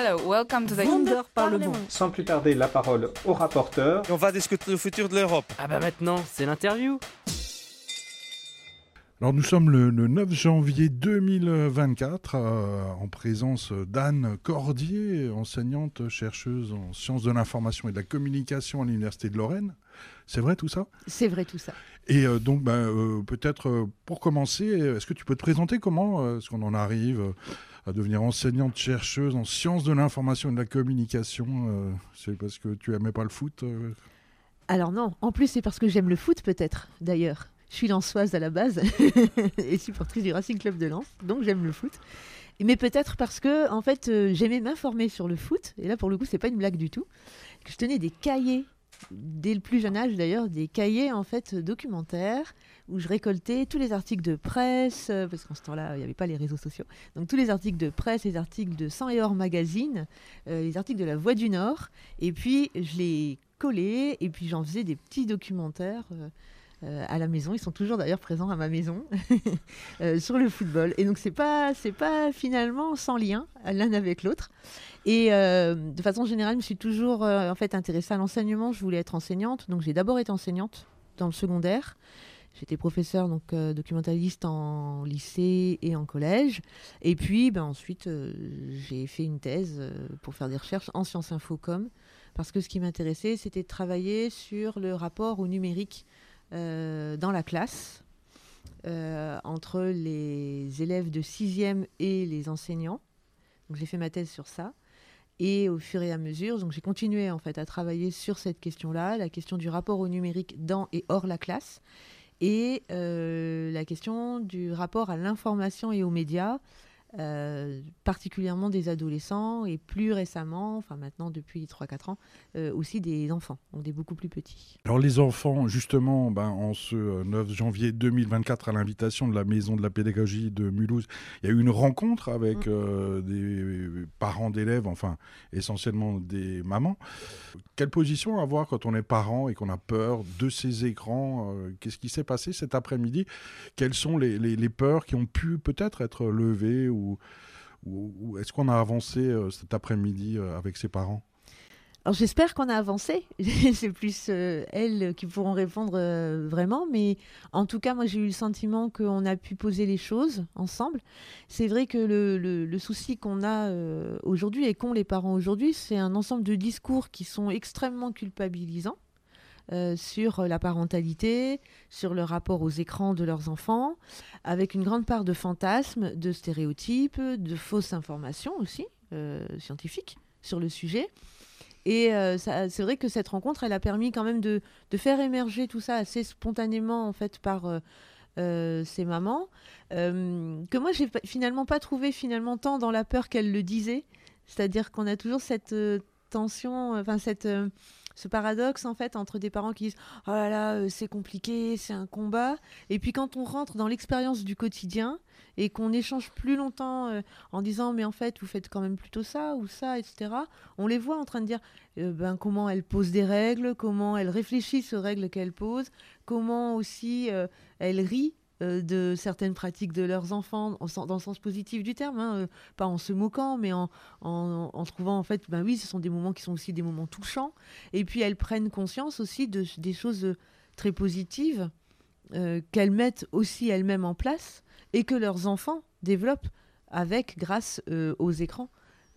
Hello, welcome to the Wonder Parlement. Sans plus tarder, la parole au rapporteur. Et on va discuter le futur de l'Europe. Ah bah maintenant, c'est l'interview. Alors nous sommes le, le 9 janvier 2024 euh, en présence d'Anne Cordier, enseignante chercheuse en sciences de l'information et de la communication à l'Université de Lorraine. C'est vrai tout ça? C'est vrai tout ça. Et euh, donc ben, euh, peut-être euh, pour commencer, est-ce que tu peux te présenter? Comment euh, est-ce qu'on en arrive? euh, à devenir enseignante chercheuse en sciences de l'information et de la communication euh, C'est parce que tu aimais pas le foot euh Alors non, en plus c'est parce que j'aime le foot peut-être d'ailleurs. Je suis lançoise à la base et supportrice du Racing Club de Lens, donc j'aime le foot. Mais peut-être parce que en fait euh, j'aimais m'informer sur le foot et là pour le coup c'est pas une blague du tout. Je tenais des cahiers dès le plus jeune âge d'ailleurs des cahiers en fait documentaires où je récoltais tous les articles de presse euh, parce qu'en ce temps-là il n'y avait pas les réseaux sociaux donc tous les articles de presse les articles de Sang et Or magazine euh, les articles de la Voix du Nord et puis je les collais et puis j'en faisais des petits documentaires euh, à la maison, ils sont toujours d'ailleurs présents à ma maison sur le football. Et donc c'est pas c'est pas finalement sans lien l'un avec l'autre. Et euh, de façon générale, je me suis toujours euh, en fait intéressée à l'enseignement. Je voulais être enseignante, donc j'ai d'abord été enseignante dans le secondaire. J'étais professeure donc euh, documentaliste en lycée et en collège. Et puis ben, ensuite j'ai fait une thèse pour faire des recherches en sciences infocom parce que ce qui m'intéressait c'était de travailler sur le rapport au numérique dans la classe entre les élèves de 6e et les enseignants. Donc j'ai fait ma thèse sur ça. Et au fur et à mesure, j'ai continué en fait à travailler sur cette question-là, la question du rapport au numérique dans et hors la classe, et euh, la question du rapport à l'information et aux médias, euh, particulièrement des adolescents et plus récemment, enfin maintenant depuis 3-4 ans, euh, aussi des enfants, donc des beaucoup plus petits. Alors les enfants, justement, ben, en ce euh, 9 janvier 2024, à l'invitation de la Maison de la Pédagogie de Mulhouse, il y a eu une rencontre avec Mm. euh, des parents d'élèves, enfin essentiellement des mamans. Quelle position avoir quand on est parent et qu'on a peur de ces écrans euh, Qu'est-ce qui s'est passé cet après-midi? Quelles sont les, les- les peurs qui ont pu peut-être être levées ou, est-ce qu'on a avancé euh, cet après-midi euh, avec ses parents? Alors j'espère qu'on a avancé. C'est plus euh, elles qui pourront répondre vraiment, mais en tout cas, moi j'ai eu le sentiment qu'on a pu poser les choses ensemble. C'est vrai que le, souci qu'on a aujourd'hui et qu'ont les parents aujourd'hui, c'est un ensemble de discours qui sont extrêmement culpabilisants. Euh, sur la parentalité, sur le rapport aux écrans de leurs enfants, avec une grande part de fantasmes, de stéréotypes, de fausses informations aussi, euh, scientifiques, sur le sujet. Et euh, c'est vrai que cette rencontre, elle a permis quand même de, faire émerger tout ça assez spontanément en fait par euh, ces mamans, que moi j'ai finalement pas trouvé finalement tant dans la peur qu'elles le disaient. C'est-à-dire qu'on a toujours cette tension, enfin cette ce paradoxe en fait entre des parents qui disent oh là là euh, c'est compliqué c'est un combat. Et puis quand on rentre dans l'expérience du quotidien et qu'on échange plus longtemps euh, en disant mais en fait vous faites quand même plutôt ça ou ça etc on les voit en train de dire euh, ben, comment elles posent des règles, comment elles réfléchissent aux règles qu'elles posent, comment aussi elles rient de certaines pratiques de leurs enfants, dans le sens positif du terme, hein, euh, pas en se moquant, mais en, trouvant en fait, ben oui, ce sont des moments qui sont aussi des moments touchants, et puis elles prennent conscience aussi de, des choses euh, très positives euh, qu'elles mettent aussi elles-mêmes en place, et que leurs enfants développent avec, grâce euh, aux écrans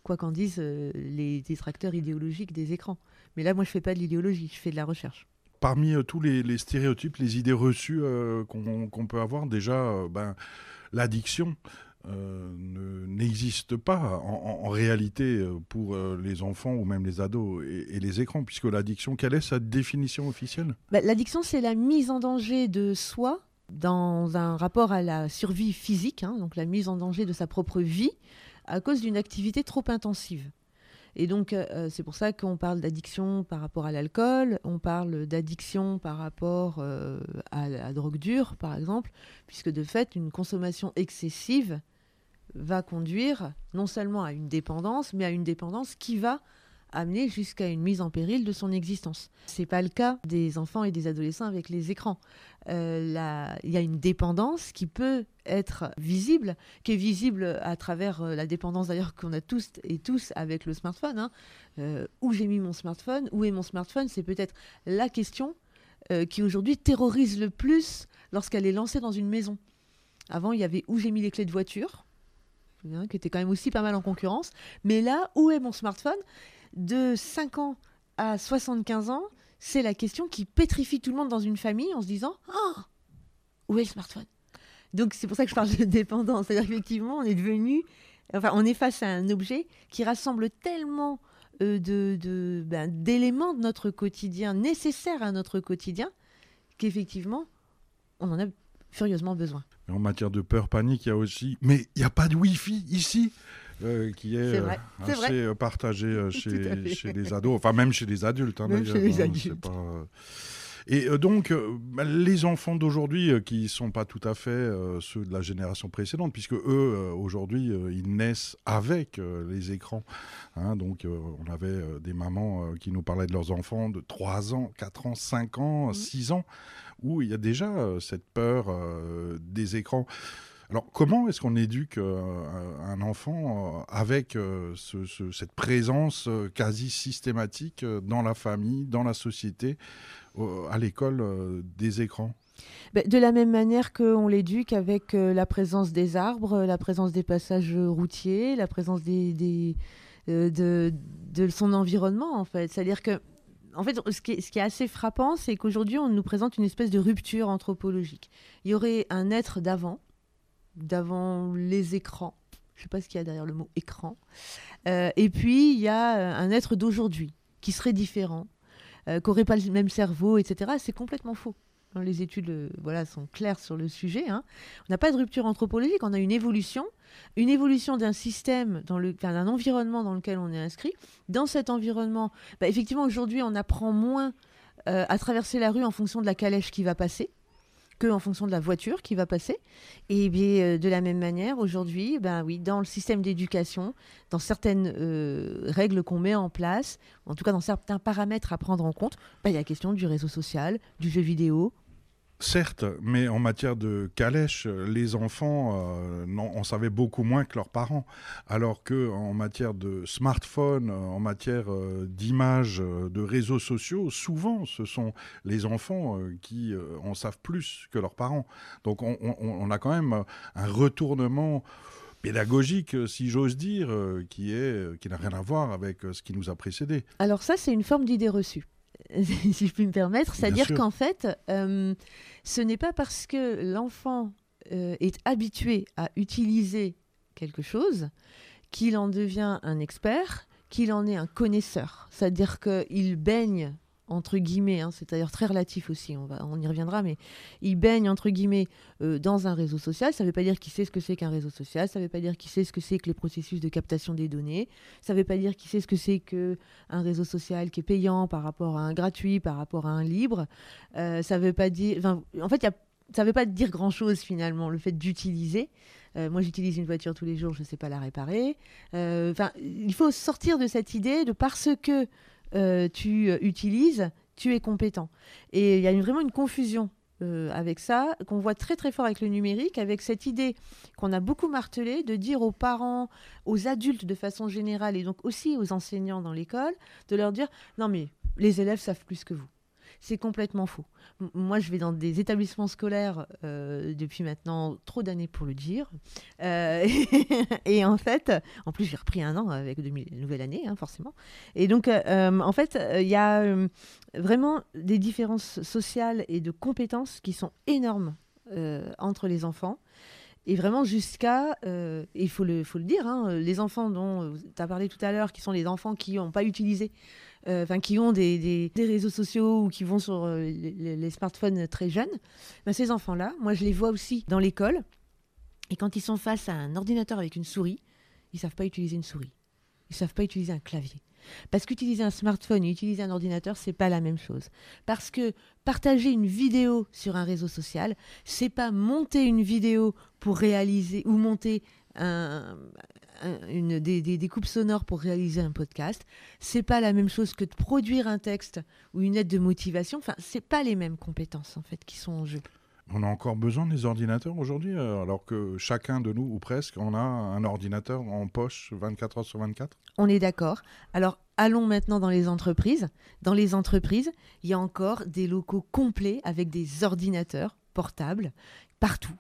quoi qu'en disent euh, les détracteurs idéologiques des écrans. Mais là, moi, je fais pas de l'idéologie, je fais de la recherche. Parmi euh, tous les, stéréotypes, les idées reçues euh, qu'on peut avoir, déjà, euh, ben, l'addiction ne- n'existe pas en, réalité pour les enfants ou même les ados et, et les écrans, puisque l'addiction, quelle est sa définition officielle? Bah, L'addiction, c'est la mise en danger de soi dans un rapport à la survie physique, hein, donc la mise en danger de sa propre vie à cause d'une activité trop intensive. Et donc, euh, c'est pour ça qu'on parle d'addiction par rapport à l'alcool, on parle d'addiction par rapport euh, à la drogue dure, par exemple, puisque de fait, une consommation excessive va conduire non seulement à une dépendance, mais à une dépendance qui va amener jusqu'à une mise en péril de son existence. C'est pas le cas des enfants et des adolescents avec les écrans. Euh, Il y a une dépendance qui peut être visible, qui est visible à travers euh, la dépendance d'ailleurs qu'on a tous et tous avec le smartphone. hein. Euh, où j'ai mis mon smartphone Où est mon smartphone C'est peut-être la question euh, qui aujourd'hui terrorise le plus lorsqu'elle est lancée dans une maison. Avant, il y avait où j'ai mis les clés de voiture, hein, qui était quand même aussi pas mal en concurrence. Mais là, où est mon smartphone? De 5 ans à 75 ans, c'est la question qui pétrifie tout le monde dans une famille en se disant Ah Où est le smartphone? Donc c'est pour ça que je parle de dépendance. C'est-à-dire on est devenu. Enfin, on est face à un objet qui rassemble tellement euh, de, de- ben, d'éléments de notre quotidien, nécessaires à notre quotidien, qu'effectivement, on en a furieusement besoin. En matière de peur, panique, il y a aussi. Mais il n'y a pas de Wi-Fi ici euh, qui est, euh, assez vrai. euh, partagé chez, les ados, enfin même chez les adultes. hein, Même chez d'ailleurs, les hein, adultes. c'est pas, Et donc, bah, les enfants d'aujourd'hui, qui ne sont pas tout à fait ceux de la génération précédente, puisque eux, aujourd'hui, ils naissent avec les écrans. hein. donc, on avait des mamans qui nous parlaient de leurs enfants de 3 ans, 4 ans, 5 ans, Mhm. 6 ans, où il y a déjà cette peur des écrans. Alors, comment est-ce qu'on éduque euh, un enfant euh, avec euh, ce- ce- cette présence quasi systématique dans la famille, dans la société, à l'école des écrans? Ben, de la même manière qu'on l'éduque avec la présence des arbres, la présence des passages routiers, la présence de, son environnement, en fait. C'est-à-dire que, en fait, ce qui est assez frappant, c'est qu'aujourd'hui, on nous présente une espèce de rupture anthropologique. Il y aurait un être d'avant, d'avant les écrans. Je ne sais pas ce qu'il y a derrière le mot écran. Euh, et puis, il y a euh, un être d'aujourd'hui qui serait différent, euh, qui n'aurait pas le même cerveau, etc. C'est complètement faux. Hein, Les études euh, voilà, sont claires sur le sujet. hein. On n'a pas de rupture anthropologique, on a une évolution, une évolution d'un système, d'un environnement dans lequel on est inscrit. Dans cet environnement, bah, effectivement, aujourd'hui, on apprend moins à traverser la rue en fonction de la calèche qui va passer en fonction de la voiture qui va passer. Et bien, euh, de la même manière, aujourd'hui, ben oui, dans le système d'éducation, dans certaines euh, règles qu'on met en place, en tout cas dans certains paramètres à prendre en compte, ben, il y a la question du réseau social, du jeu vidéo, Certes, mais en matière de calèche, les enfants euh, n'en- en savaient beaucoup moins que leurs parents. Alors que en matière de smartphone, euh, en matière euh, d'images, euh, de réseaux sociaux, souvent ce sont les enfants qui en savent plus que leurs parents. Donc on, on- on a quand même un retournement pédagogique, si j'ose dire, qui est qui n'a rien à voir avec ce qui nous a précédé. Alors ça, c'est une forme d'idée reçue, si je puis me permettre. C'est-à-dire qu'en fait, euh, ce n'est pas parce que l'enfant euh, est habitué à utiliser quelque chose qu'il en devient un expert, qu'il en est un connaisseur. C'est-à-dire qu'il baigne entre guillemets, hein, c'est d'ailleurs très relatif aussi, on, va, y reviendra, mais il baigne entre guillemets euh, dans un réseau social. Ça ne veut pas dire qu'il sait ce que c'est qu'un réseau social, ça ne veut pas dire qu'il sait ce que c'est que les processus de captation des données, ça ne veut pas dire qu'il sait ce que c'est que un réseau social qui est payant par rapport à un gratuit, par rapport à un libre. Euh, ça veut pas dire. en fait, ça ne veut pas dire grand-chose finalement, le fait d'utiliser. Euh, moi, j'utilise une voiture tous les jours, je ne sais pas la réparer. Euh, il faut sortir de cette idée de parce que euh, tu euh, utilises, tu es compétent. Et il y a vraiment une confusion euh, avec ça, qu'on voit très très fort avec le numérique, avec cette idée qu'on a beaucoup martelée de dire aux parents, aux adultes de façon générale, et donc aussi aux enseignants dans l'école, de leur dire non mais les élèves savent plus que vous. C'est complètement faux. Moi, je vais dans des établissements scolaires euh, depuis maintenant trop d'années pour le dire. Euh, et en fait, en plus, j'ai repris un an avec de nouvelle année, hein, forcément. Et donc, euh, en fait, il y a vraiment des différences sociales et de compétences qui sont énormes entre les enfants. Et vraiment jusqu'à, euh, il faut le, dire, hein, les enfants dont tu as parlé tout à l'heure, qui sont les enfants qui n'ont pas utilisé, euh, enfin qui ont des, réseaux sociaux ou qui vont sur euh, les, les smartphones très jeunes, ben, ces enfants-là, moi je les vois aussi dans l'école. Et quand ils sont face à un ordinateur avec une souris, ils savent pas utiliser une souris. Ils savent pas utiliser un clavier. Parce qu'utiliser un smartphone et utiliser un ordinateur, c'est pas la même chose. Parce que partager une vidéo sur un réseau social, c'est pas monter une vidéo pour réaliser ou monter des coupes sonores pour réaliser un podcast. C'est pas la même chose que de produire un texte ou une aide de motivation. Enfin, c'est pas les mêmes compétences en fait qui sont en jeu. On a encore besoin des ordinateurs aujourd'hui, euh, alors que chacun de nous, ou presque, on a un ordinateur en poche 24 heures sur 24 On est d'accord. Alors, allons maintenant dans les entreprises. Dans les entreprises, il y a encore des locaux complets avec des ordinateurs portables partout.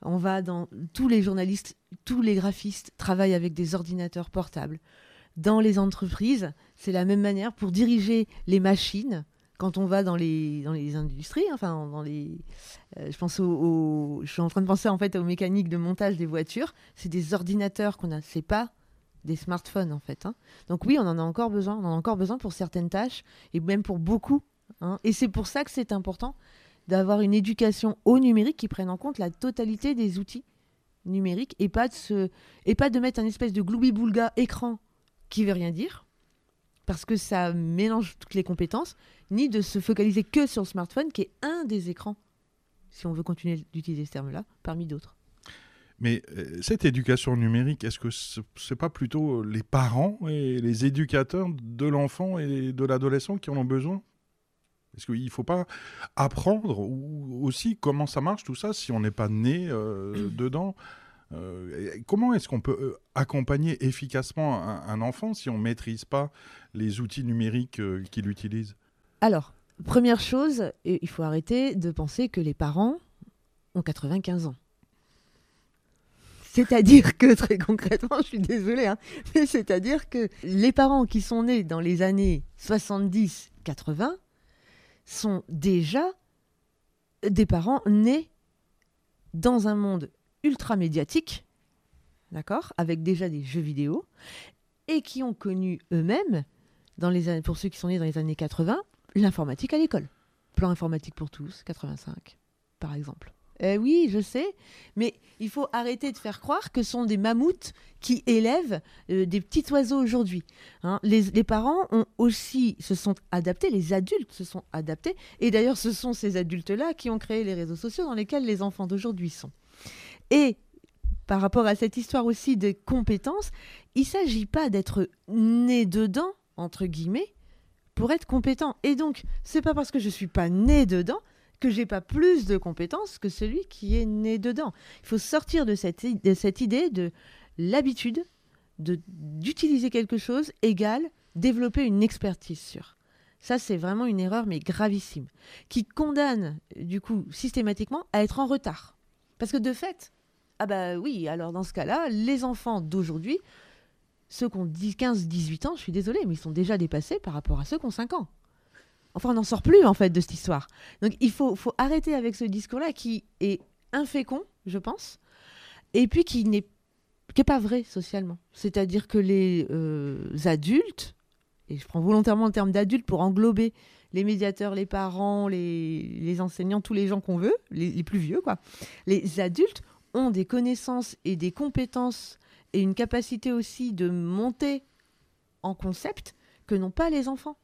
On va dans tous les journalistes, tous les graphistes travaillent avec des ordinateurs portables. Dans les entreprises, c'est la même manière pour diriger les machines. Quand on va dans les, industries, enfin dans les, euh, je pense au- je suis en train de penser en fait aux mécaniques de montage des voitures. C'est des ordinateurs qu'on a, c'est pas des smartphones en fait. hein. Donc oui, on en a encore besoin. On en a encore besoin pour certaines tâches et même pour beaucoup. hein. Et c'est pour ça que c'est important d'avoir une éducation au numérique qui prenne en compte la totalité des outils numériques et pas de se et pas de mettre un espèce de gloubi-boulga écran qui veut rien dire parce que ça mélange toutes les compétences, ni de se focaliser que sur le smartphone qui est un des écrans, si on veut continuer d'utiliser ce terme-là, parmi d'autres. Mais euh, cette éducation numérique, est-ce que ce n'est pas plutôt les parents et les éducateurs de l'enfant et de l'adolescent qui en ont besoin? Est-ce qu'il ne faut pas apprendre aussi comment ça marche tout ça si on n'est pas né euh, dedans? Euh, comment est-ce qu'on peut euh, accompagner efficacement un, enfant si on ne maîtrise pas les outils numériques euh, qu'il utilise? Alors, première chose, il faut arrêter de penser que les parents ont 95 ans. C'est-à-dire que, très concrètement, je suis désolée, hein, mais c'est-à-dire que les parents qui sont nés dans les années 70-80 sont déjà des parents nés dans un monde ultra médiatique, d'accord, avec déjà des jeux vidéo, et qui ont connu eux-mêmes, pour ceux qui sont nés dans les années 80, l'informatique à l'école. Plan informatique pour tous, 85, par exemple. Eh oui, je sais, mais il faut arrêter de faire croire que ce sont des mammouths qui élèvent euh, des petits oiseaux aujourd'hui. hein. les, les parents ont aussi se sont adaptés, les adultes se sont adaptés, et d'ailleurs ce sont ces adultes-là qui ont créé les réseaux sociaux dans lesquels les enfants d'aujourd'hui sont. Et par rapport à cette histoire aussi de compétences, il ne s'agit pas d'être né dedans, entre guillemets, pour être compétent. Et donc, c'est pas parce que je suis pas né dedans que j'ai pas plus de compétences que celui qui est né dedans. Il faut sortir de cette, de cette idée de l'habitude de d'utiliser quelque chose égale développer une expertise sur. Ça, c'est vraiment une erreur, mais gravissime, qui condamne, du coup, systématiquement à être en retard. Parce que de fait, ah bah oui, alors dans ce cas-là, les enfants d'aujourd'hui, ceux qui ont 10, 15, 18 ans, je suis désolée, mais ils sont déjà dépassés par rapport à ceux qui ont 5 ans. Enfin, on n'en sort plus, en fait, de cette histoire. Donc, il faut, faut arrêter avec ce discours-là qui est infécond, je pense, et puis qui n'est qui pas vrai socialement. C'est-à-dire que les euh, adultes, et je prends volontairement le terme d'adulte pour englober les médiateurs, les parents, les, les enseignants, tous les gens qu'on veut, les plus vieux, quoi. Les adultes ont des connaissances et des compétences et une capacité aussi de monter en concept que n'ont pas les enfants.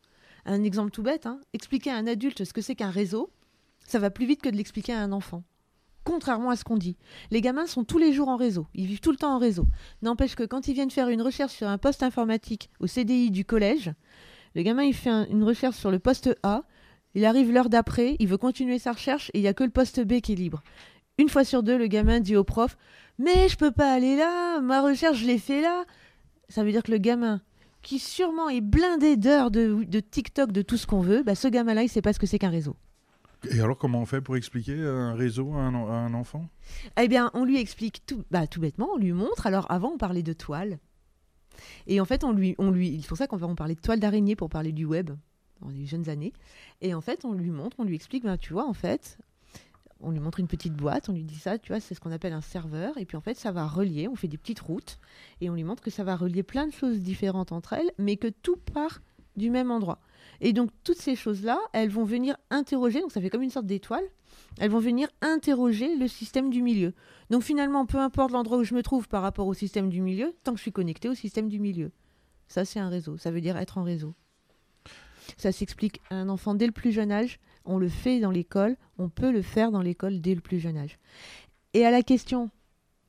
Un exemple tout bête, hein, expliquer à un adulte ce que c'est qu'un réseau, ça va plus vite que de l'expliquer à un enfant. Contrairement à ce qu'on dit. Les gamins sont tous les jours en réseau, ils vivent tout le temps en réseau. N'empêche que quand ils viennent faire une recherche sur un poste informatique au CDI du collège, le gamin il fait un- une recherche sur le poste A, il arrive l'heure d'après, il veut continuer sa recherche et il n'y a que le poste B qui est libre. Une fois sur deux, le gamin dit au prof Mais je peux pas aller là, ma recherche je l'ai fait là. Ça veut dire que le gamin, qui sûrement est blindé d'heures de, de TikTok, de tout ce qu'on veut, bah, ce gamin-là, il sait pas ce que c'est qu'un réseau. Et alors, comment on fait pour expliquer un réseau à un, à un enfant? Eh bien, on lui explique tout, bah, tout bêtement, on lui montre. Alors, avant, on parlait de toile. Et en fait, on lui, on lui, c'est pour ça qu'on va on parlait de toile d'araignée pour parler du web dans les jeunes années. Et en fait, on lui montre, on lui explique, ben, tu vois, en fait, on lui montre une petite boîte, on lui dit ça, tu vois, c'est ce qu'on appelle un serveur. Et puis, en fait, ça va relier, on fait des petites routes. Et on lui montre que ça va relier plein de choses différentes entre elles, mais que tout part du même endroit. Et donc, toutes ces choses-là, elles vont venir interroger, donc ça fait comme une sorte d'étoile, elles vont venir interroger le système du milieu. Donc finalement, peu importe l'endroit où je me trouve par rapport au système du milieu, tant que je suis connecté au système du milieu. Ça, c'est un réseau. Ça veut dire être en réseau. Ça s'explique à un enfant dès le plus jeune âge. On le fait dans l'école. On peut le faire dans l'école dès le plus jeune âge. Et à la question,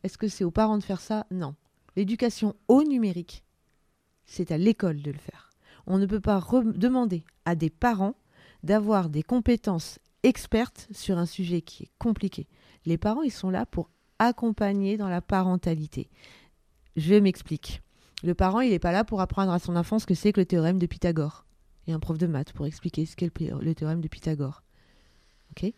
est-ce que c'est aux parents de faire ça? Non. L'éducation au numérique, c'est à l'école de le faire. On ne peut pas demander à des parents d'avoir des compétences expertes sur un sujet qui est compliqué. Les parents, ils sont là pour accompagner dans la parentalité. Je m'explique. Le parent, il n'est pas là pour apprendre à son enfant ce que c'est que le théorème de Pythagore. A un prof de maths pour expliquer ce qu'est le, théorème de Pythagore. OK?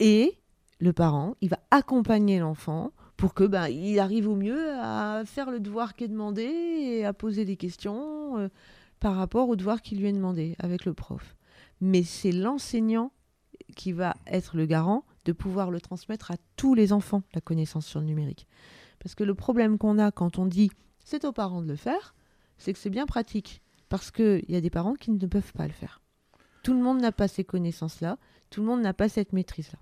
Et le parent, il va accompagner l'enfant pour que ben, il arrive au mieux à faire le devoir qui est demandé et à poser des questions euh, par rapport au devoir qui lui est demandé avec le prof. Mais c'est l'enseignant qui va être le garant de pouvoir le transmettre à tous les enfants, la connaissance sur le numérique. Parce que le problème qu'on a quand on dit c'est aux parents de le faire, c'est que c'est bien pratique. Parce qu'il y a des parents qui ne peuvent pas le faire. Tout le monde n'a pas ces connaissances-là, tout le monde n'a pas cette maîtrise-là.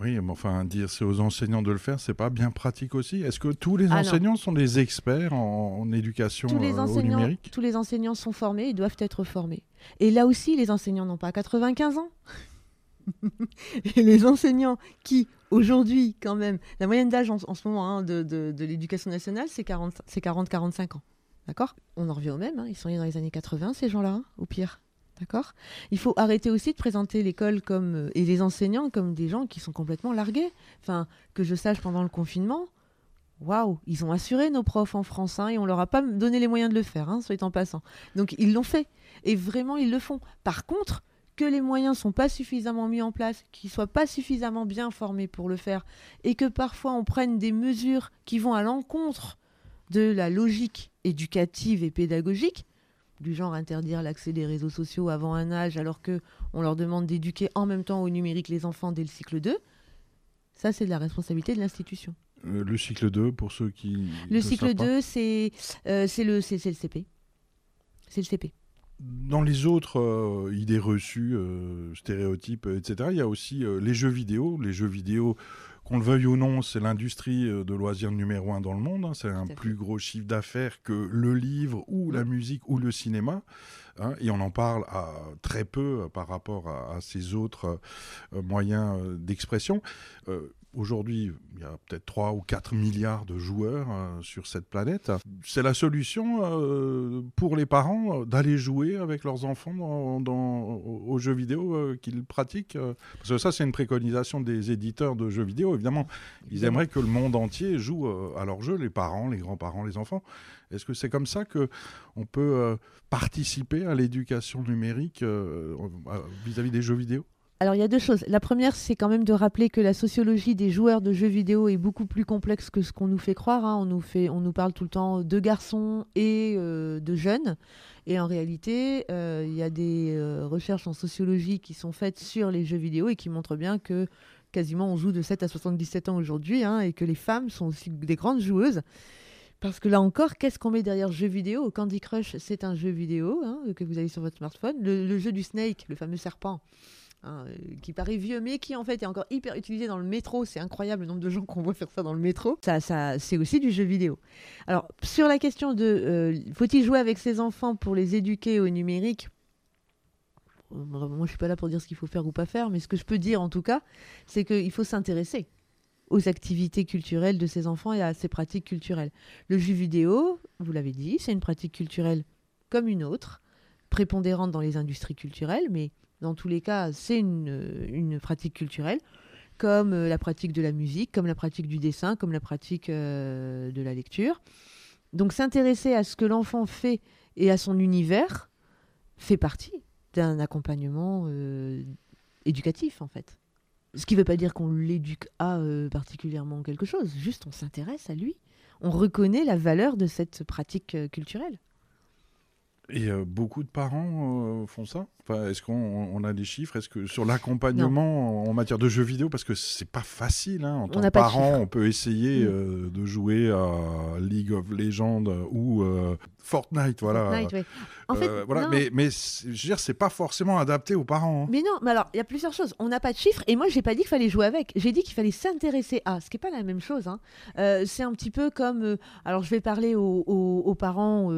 Oui, mais enfin, dire c'est aux enseignants de le faire, c'est pas bien pratique aussi. Est-ce que tous les ah enseignants sont des experts en, éducation tous les euh, au numérique? Tous les enseignants sont formés, ils doivent être formés. Et là aussi, les enseignants n'ont pas 95 ans. et les enseignants qui, aujourd'hui, quand même, la moyenne d'âge en, ce moment hein, de, l'éducation nationale, c'est 40-45 ans. D'accord? On en revient au même, hein. ils sont nés dans les années 80, ces gens-là, hein, au pire. D'accord? Il faut arrêter aussi de présenter l'école comme euh, et les enseignants comme des gens qui sont complètement largués. Enfin, que je sache pendant le confinement, waouh, ils ont assuré nos profs en France et on leur a pas donné les moyens de le faire, hein, soit en passant. Donc ils l'ont fait et vraiment ils le font. Par contre, que les moyens sont pas suffisamment mis en place, qu'ils soient pas suffisamment bien formés pour le faire, et que parfois on prenne des mesures qui vont à l'encontre de la logique éducative et pédagogique, du genre interdire l'accès des réseaux sociaux avant un âge alors que on leur demande d'éduquer en même temps au numérique les enfants dès le cycle 2, ça c'est de la responsabilité de l'institution. Euh, le cycle 2 pour ceux qui Le cycle 2 c'est euh, c'est le c'est le CP. C'est le CP dans les autres euh, idées reçues, stéréotypes, etc., il y a aussi les jeux vidéo. Les jeux vidéo, qu'on le veuille ou non, c'est l'industrie de loisirs numéro un dans le monde. Hein. C'est un plus gros chiffre d'affaires que le livre ou la musique ou le cinéma. Hein. et on en parle à, très peu par rapport à, à ces autres moyens d'expression. Aujourd'hui, il y a peut-être 3 ou 4 milliards de joueurs euh, sur cette planète. C'est la solution euh, pour les parents euh, d'aller jouer avec leurs enfants dans, aux jeux vidéo qu'ils pratiquent Parce que ça, c'est une préconisation des éditeurs de jeux vidéo. Évidemment, ils aimeraient que le monde entier joue à leurs jeux, les parents, les grands-parents, les enfants. Est-ce que c'est comme ça que on peut participer à l'éducation numérique vis à -vis des jeux vidéo? Alors il y a deux choses. La première, c'est quand même de rappeler que la sociologie des joueurs de jeux vidéo est beaucoup plus complexe que ce qu'on nous fait croire. Hein. On, nous fait, on nous parle tout le temps de garçons et euh, de jeunes. Et en réalité, euh, il y a des euh, recherches en sociologie qui sont faites sur les jeux vidéo et qui montrent bien que quasiment on joue de 7 à 77 ans aujourd'hui hein, et que les femmes sont aussi des grandes joueuses. Parce que là encore, qu'est-ce qu'on met derrière jeu vidéo? Candy Crush, c'est un jeu vidéo hein, que vous avez sur votre smartphone. le, jeu du Snake, le fameux serpent, Hein, euh, qui paraît vieux, mais qui en fait est encore hyper utilisé dans le métro. C'est incroyable le nombre de gens qu'on voit faire ça dans le métro. Ça, ça, c'est aussi du jeu vidéo. Alors, sur la question de euh, faut-il jouer avec ses enfants pour les éduquer au numérique? Euh, moi, je suis pas là pour dire ce qu'il faut faire ou pas faire, mais ce que je peux dire en tout cas, c'est qu'il faut s'intéresser aux activités culturelles de ses enfants et à ses pratiques culturelles. Le jeu vidéo, vous l'avez dit, c'est une pratique culturelle comme une autre, prépondérante dans les industries culturelles, mais dans tous les cas, c'est une, pratique culturelle, comme euh, la pratique de la musique, comme la pratique du dessin, comme la pratique euh, de la lecture. Donc s'intéresser à ce que l'enfant fait et à son univers fait partie d'un accompagnement euh, éducatif, en fait. Ce qui ne veut pas dire qu'on l'éduque à particulièrement quelque chose, juste on s'intéresse à lui. On reconnaît la valeur de cette pratique culturelle. Et beaucoup de parents font ça? Est-ce qu'on a des chiffres? Est-ce que sur l'accompagnement en matière de jeux vidéo, parce que c'est pas facile, hein, en tant que parent, on peut essayer mm. euh, de jouer à League of Legends ou euh, Fortnite, voilà. En fait, euh, voilà. Mais, mais je veux dire, c'est pas forcément adapté aux parents. Hein. Mais non, mais alors il y a plusieurs choses. On n'a pas de chiffres, et moi j'ai pas dit qu'il fallait jouer avec. J'ai dit qu'il fallait s'intéresser à, ce qui est pas la même chose. Hein. c'est un petit peu comme, alors je vais parler aux, aux parents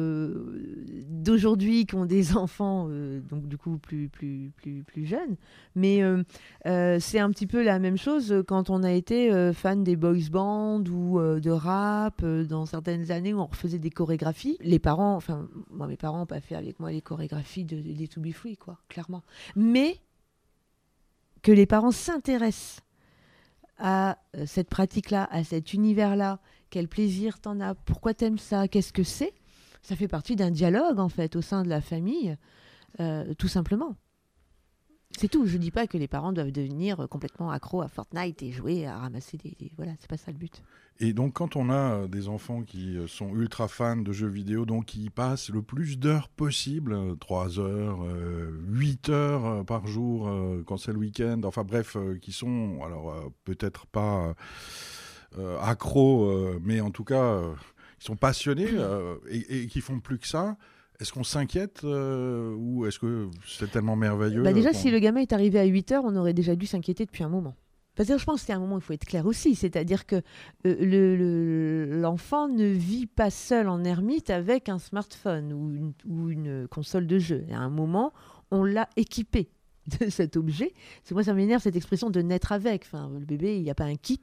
d'aujourd'hui qui ont des enfants, euh, donc du coup plus, plus, plus, plus jeunes. Mais euh, euh, c'est un petit peu la même chose quand on a été fan des boys bands ou de rap dans certaines années où on refaisait des chorégraphies. Les parents, enfin, moi, mes parents n'ont pas fait avec moi les chorégraphies de, des To Be Free, quoi, clairement. Mais que les parents s'intéressent à cette pratique-là, à cet univers-là, quel plaisir t'en as, pourquoi t'aimes ça, qu'est-ce que c'est, ça fait partie d'un dialogue en fait au sein de la famille, euh, tout simplement. C'est tout. Je dis pas que les parents doivent devenir complètement accros à Fortnite et jouer à ramasser des, des- voilà, c'est pas ça le but. Et donc, quand on a euh, des enfants qui euh, sont ultra fans de jeux vidéo, donc qui passent le plus d'heures possible, 3 heures, 8 heures euh, par jour, euh, quand c'est le week-end, enfin bref, euh, qui sont, alors euh, peut-être pas euh, accros, euh, mais en tout cas, ils sont passionnés euh, et, et qui font plus que ça. Est-ce qu'on s'inquiète euh, ou est-ce que c'est tellement merveilleux Bah déjà, si le gamin est arrivé à 8 heures, on aurait déjà dû s'inquiéter depuis un moment. Parce que je pense qu'il y a un moment où il faut être clair aussi, c'est-à-dire que euh, le- le- l'enfant ne vit pas seul en ermite avec un smartphone ou une, ou une console de jeu. À un moment, on l'a équipé de cet objet. C'est moi, ça m'énerve cette expression de naître avec. Enfin, le bébé, il n'y a pas un kit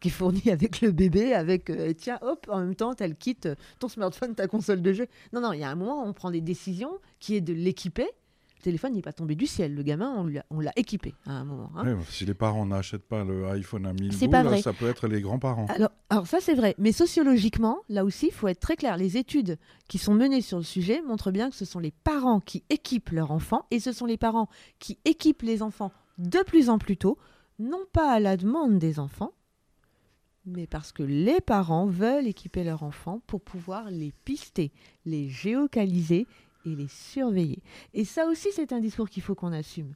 qui est fourni avec le bébé, avec euh, tiens, hop, en même temps, tu as le kit, euh, ton smartphone, ta console de jeu. Non, non, il y a un moment où on prend des décisions qui est de l'équiper. Le téléphone n'est pas tombé du ciel. Le gamin, on l'a- équipé à un moment. hein. Si les parents n'achètent pas le iPhone à 1000 C'est boules, pas vrai. ça peut être les grands-parents. Alors, alors ça c'est vrai, mais sociologiquement, là aussi, il faut être très clair. Les études qui sont menées sur le sujet montrent bien que ce sont les parents qui équipent leurs enfants et ce sont les parents qui équipent les enfants de plus en plus tôt, non pas à la demande des enfants, mais parce que les parents veulent équiper leurs enfants pour pouvoir les pister, les géocaliser et les surveiller. Et ça aussi, c'est un discours qu'il faut qu'on assume.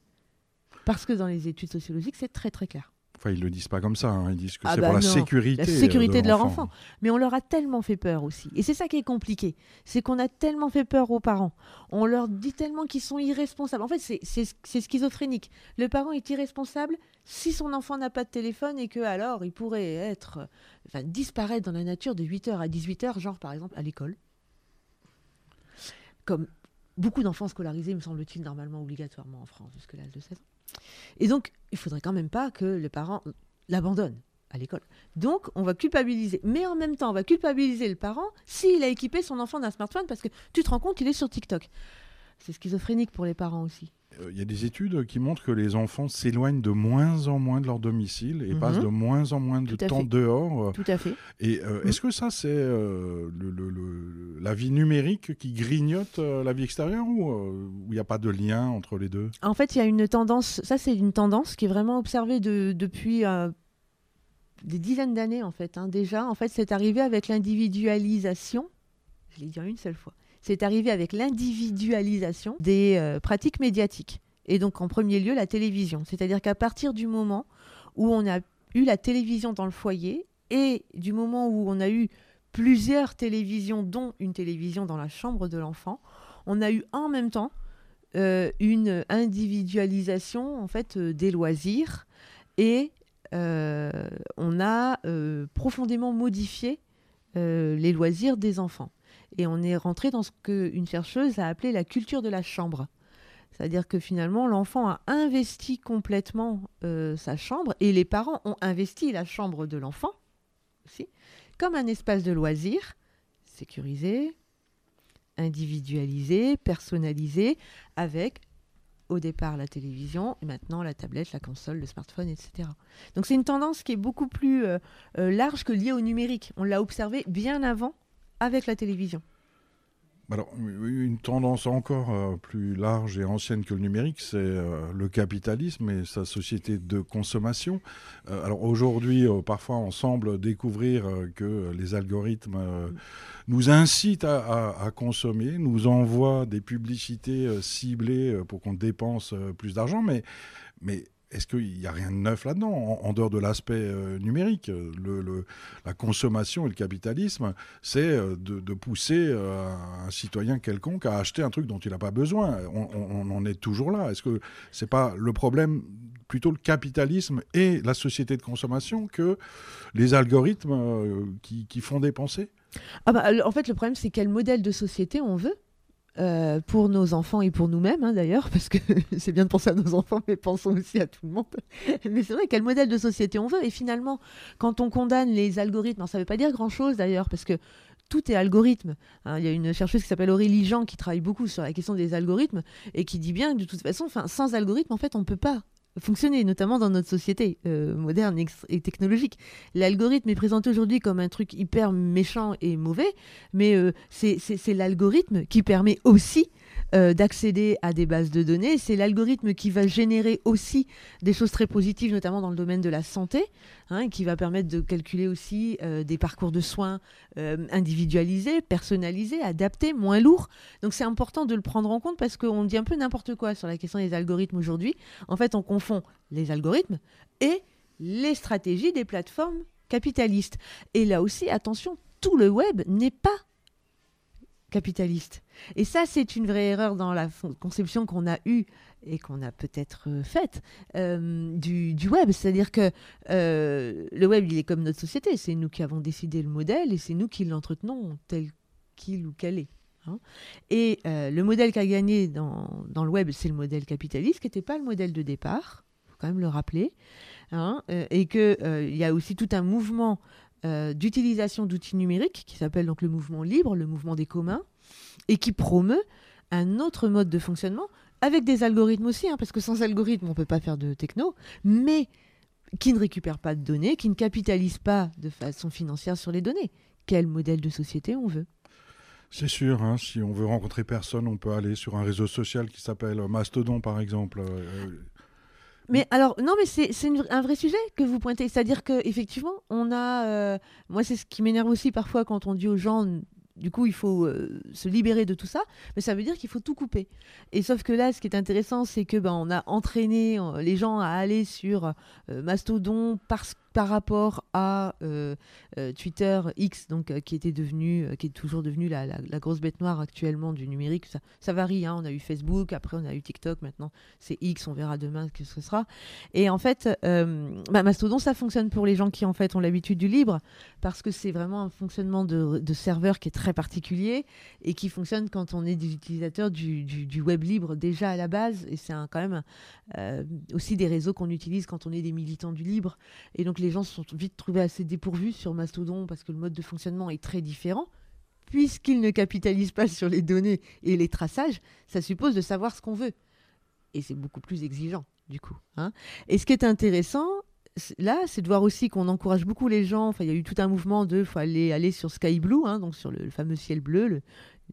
Parce que dans les études sociologiques, c'est très très clair. Enfin, ils le disent pas comme ça. hein. Ils disent que Ah c'est bah pour la sécurité. La sécurité euh, de leur enfant. Mais on leur a tellement fait peur aussi. Et c'est ça qui est compliqué. C'est qu'on a tellement fait peur aux parents. On leur dit tellement qu'ils sont irresponsables. En fait, c'est- schizophrénique. Le parent est irresponsable si son enfant n'a pas de téléphone et que alors il pourrait être, enfin, disparaître dans la nature de 8h à 18h, genre par exemple à l'école. Comme beaucoup d'enfants scolarisés, me semble-t-il, normalement obligatoirement en France jusqu'à l'âge de 16 ans. Et donc, il faudrait quand même pas que le parent l'abandonne à l'école. Donc, on va culpabiliser. Mais en même temps, on va culpabiliser le parent s'il a équipé son enfant d'un smartphone parce que tu te rends compte qu'il est sur TikTok. C'est schizophrénique pour les parents aussi. Euh, Il y a des études qui montrent que les enfants s'éloignent de moins en moins de leur domicile et Mhm. passent de moins en moins de temps fait. dehors. Tout à fait. Et euh, Mhm. est-ce que ça, c'est euh, le- le- le- la vie numérique qui grignote euh, la vie extérieure ou il n'y a pas de lien entre les deux? En fait, il y a une tendance, ça c'est une tendance qui est vraiment observée de- depuis des dizaines d'années en fait. hein. Déjà, en fait, c'est arrivé avec l'individualisation. Je l'ai dit une seule fois. C'est arrivé avec l'individualisation des euh, pratiques médiatiques. Et donc, en premier lieu, la télévision. C'est-à-dire qu'à partir du moment où on a eu la télévision dans le foyer et du moment où on a eu plusieurs télévisions, dont une télévision dans la chambre de l'enfant, on a eu en même temps euh, une individualisation en fait euh, des loisirs et on a profondément modifié les loisirs des enfants et on est rentré dans ce qu'une chercheuse a appelé la culture de la chambre. C'est-à-dire que finalement, l'enfant a investi complètement euh, sa chambre et les parents ont investi la chambre de l'enfant aussi comme un espace de loisir sécurisé, individualisé, personnalisé, avec au départ la télévision et maintenant la tablette, la console, le smartphone, etc. Donc c'est une tendance qui est beaucoup plus euh, euh, large que liée au numérique. On l'a observé bien avant avec la télévision. Alors, une tendance encore euh, plus large et ancienne que le numérique, c'est euh, le capitalisme et sa société de consommation. Euh, alors aujourd'hui, parfois, on semble découvrir que les algorithmes nous incitent à, consommer, nous envoient des publicités ciblées pour qu'on dépense plus d'argent, mais est-ce qu'il n'y a rien de neuf là-dedans, en, dehors de l'aspect euh, numérique La consommation et le capitalisme, c'est euh, de, pousser euh, un citoyen quelconque à acheter un truc dont il n'a pas besoin. On, en est toujours là. Est-ce que c'est pas le problème plutôt le capitalisme et la société de consommation que les algorithmes qui, font dépenser? Ah bah, en fait, le problème, c'est quel modèle de société on veut? Euh, pour nos enfants et pour nous-mêmes hein, d'ailleurs, parce que c'est bien de penser à nos enfants, mais pensons aussi à tout le monde. mais c'est vrai, quel modèle de société on veut? Et finalement, quand on condamne les algorithmes, ça ne veut pas dire grand-chose d'ailleurs, parce que tout est algorithme. Hein. Il y a une chercheuse qui s'appelle Aurélie Jean qui travaille beaucoup sur la question des algorithmes et qui dit bien que de toute façon, sans algorithme, en fait, on ne peut pas fonctionner, notamment dans notre société euh, moderne et, technologique. L'algorithme est présenté aujourd'hui comme un truc hyper méchant et mauvais, mais euh, c'est l'algorithme qui permet aussi euh, d'accéder à des bases de données. C'est l'algorithme qui va générer aussi des choses très positives, notamment dans le domaine de la santé, hein, qui va permettre de calculer aussi euh, des parcours de soins euh, individualisés, personnalisés, adaptés, moins lourds. Donc c'est important de le prendre en compte parce qu'on dit un peu n'importe quoi sur la question des algorithmes aujourd'hui. En fait, on confond les algorithmes et les stratégies des plateformes capitalistes. Et là aussi, attention, tout le web n'est pas capitaliste. Et ça, c'est une vraie erreur dans la conception qu'on a eue et qu'on a peut-être euh, faite euh, du, web. C'est-à-dire que euh, le web, il est comme notre société. C'est nous qui avons décidé le modèle et c'est nous qui l'entretenons tel qu'il ou qu'elle est. Hein. Et le modèle qui a gagné dans, dans le web, c'est le modèle capitaliste, qui n'était pas le modèle de départ, faut quand même le rappeler. Hein, et qu'il il y a aussi tout un mouvement d'utilisation d'outils numériques qui s'appelle donc le mouvement libre, le mouvement des communs, et qui promeut un autre mode de fonctionnement avec des algorithmes aussi, hein, parce que sans algorithme, on ne peut pas faire de techno, mais qui ne récupère pas de données, qui ne capitalise pas de façon financière sur les données. Quel modèle de société on veut? C'est sûr, hein, si on veut rencontrer personne, on peut aller sur un réseau social qui s'appelle Mastodon, par exemple. Mais alors, non, mais c'est un vrai sujet que vous pointez. C'est-à-dire qu'effectivement, on a. Euh, moi, c'est ce qui m'énerve aussi parfois quand on dit aux gens du coup, il faut euh, se libérer de tout ça, mais ça veut dire qu'il faut tout couper. Et sauf que là, ce qui est intéressant, c'est que ben, on a entraîné euh, les gens à aller sur Mastodon parce par rapport à euh, euh, Twitter X, donc euh, qui était devenu, qui est toujours devenu la, grosse bête noire actuellement du numérique. Ça, varie. Hein. On a eu Facebook, après on a eu TikTok, maintenant c'est X. On verra demain ce que ce sera. Et en fait, bah, Mastodon, ça fonctionne pour les gens qui en fait ont l'habitude du libre, parce que c'est vraiment un fonctionnement de, serveur qui est très particulier et qui fonctionne quand on est des utilisateurs du, du, web libre déjà à la base. Et c'est quand même aussi des réseaux qu'on utilise quand on est des militants du libre. Et donc les gens se sont vite trouvés assez dépourvus sur Mastodon parce que le mode de fonctionnement est très différent. Puisqu'ils ne capitalisent pas sur les données et les traçages, ça suppose de savoir ce qu'on veut. Et c'est beaucoup plus exigeant, du coup. Hein. Et ce qui est intéressant, là, c'est de voir aussi qu'on encourage beaucoup les gens. Enfin, il y a eu tout un mouvement de faut aller, aller sur Sky Blue, hein, donc sur le, fameux ciel bleu,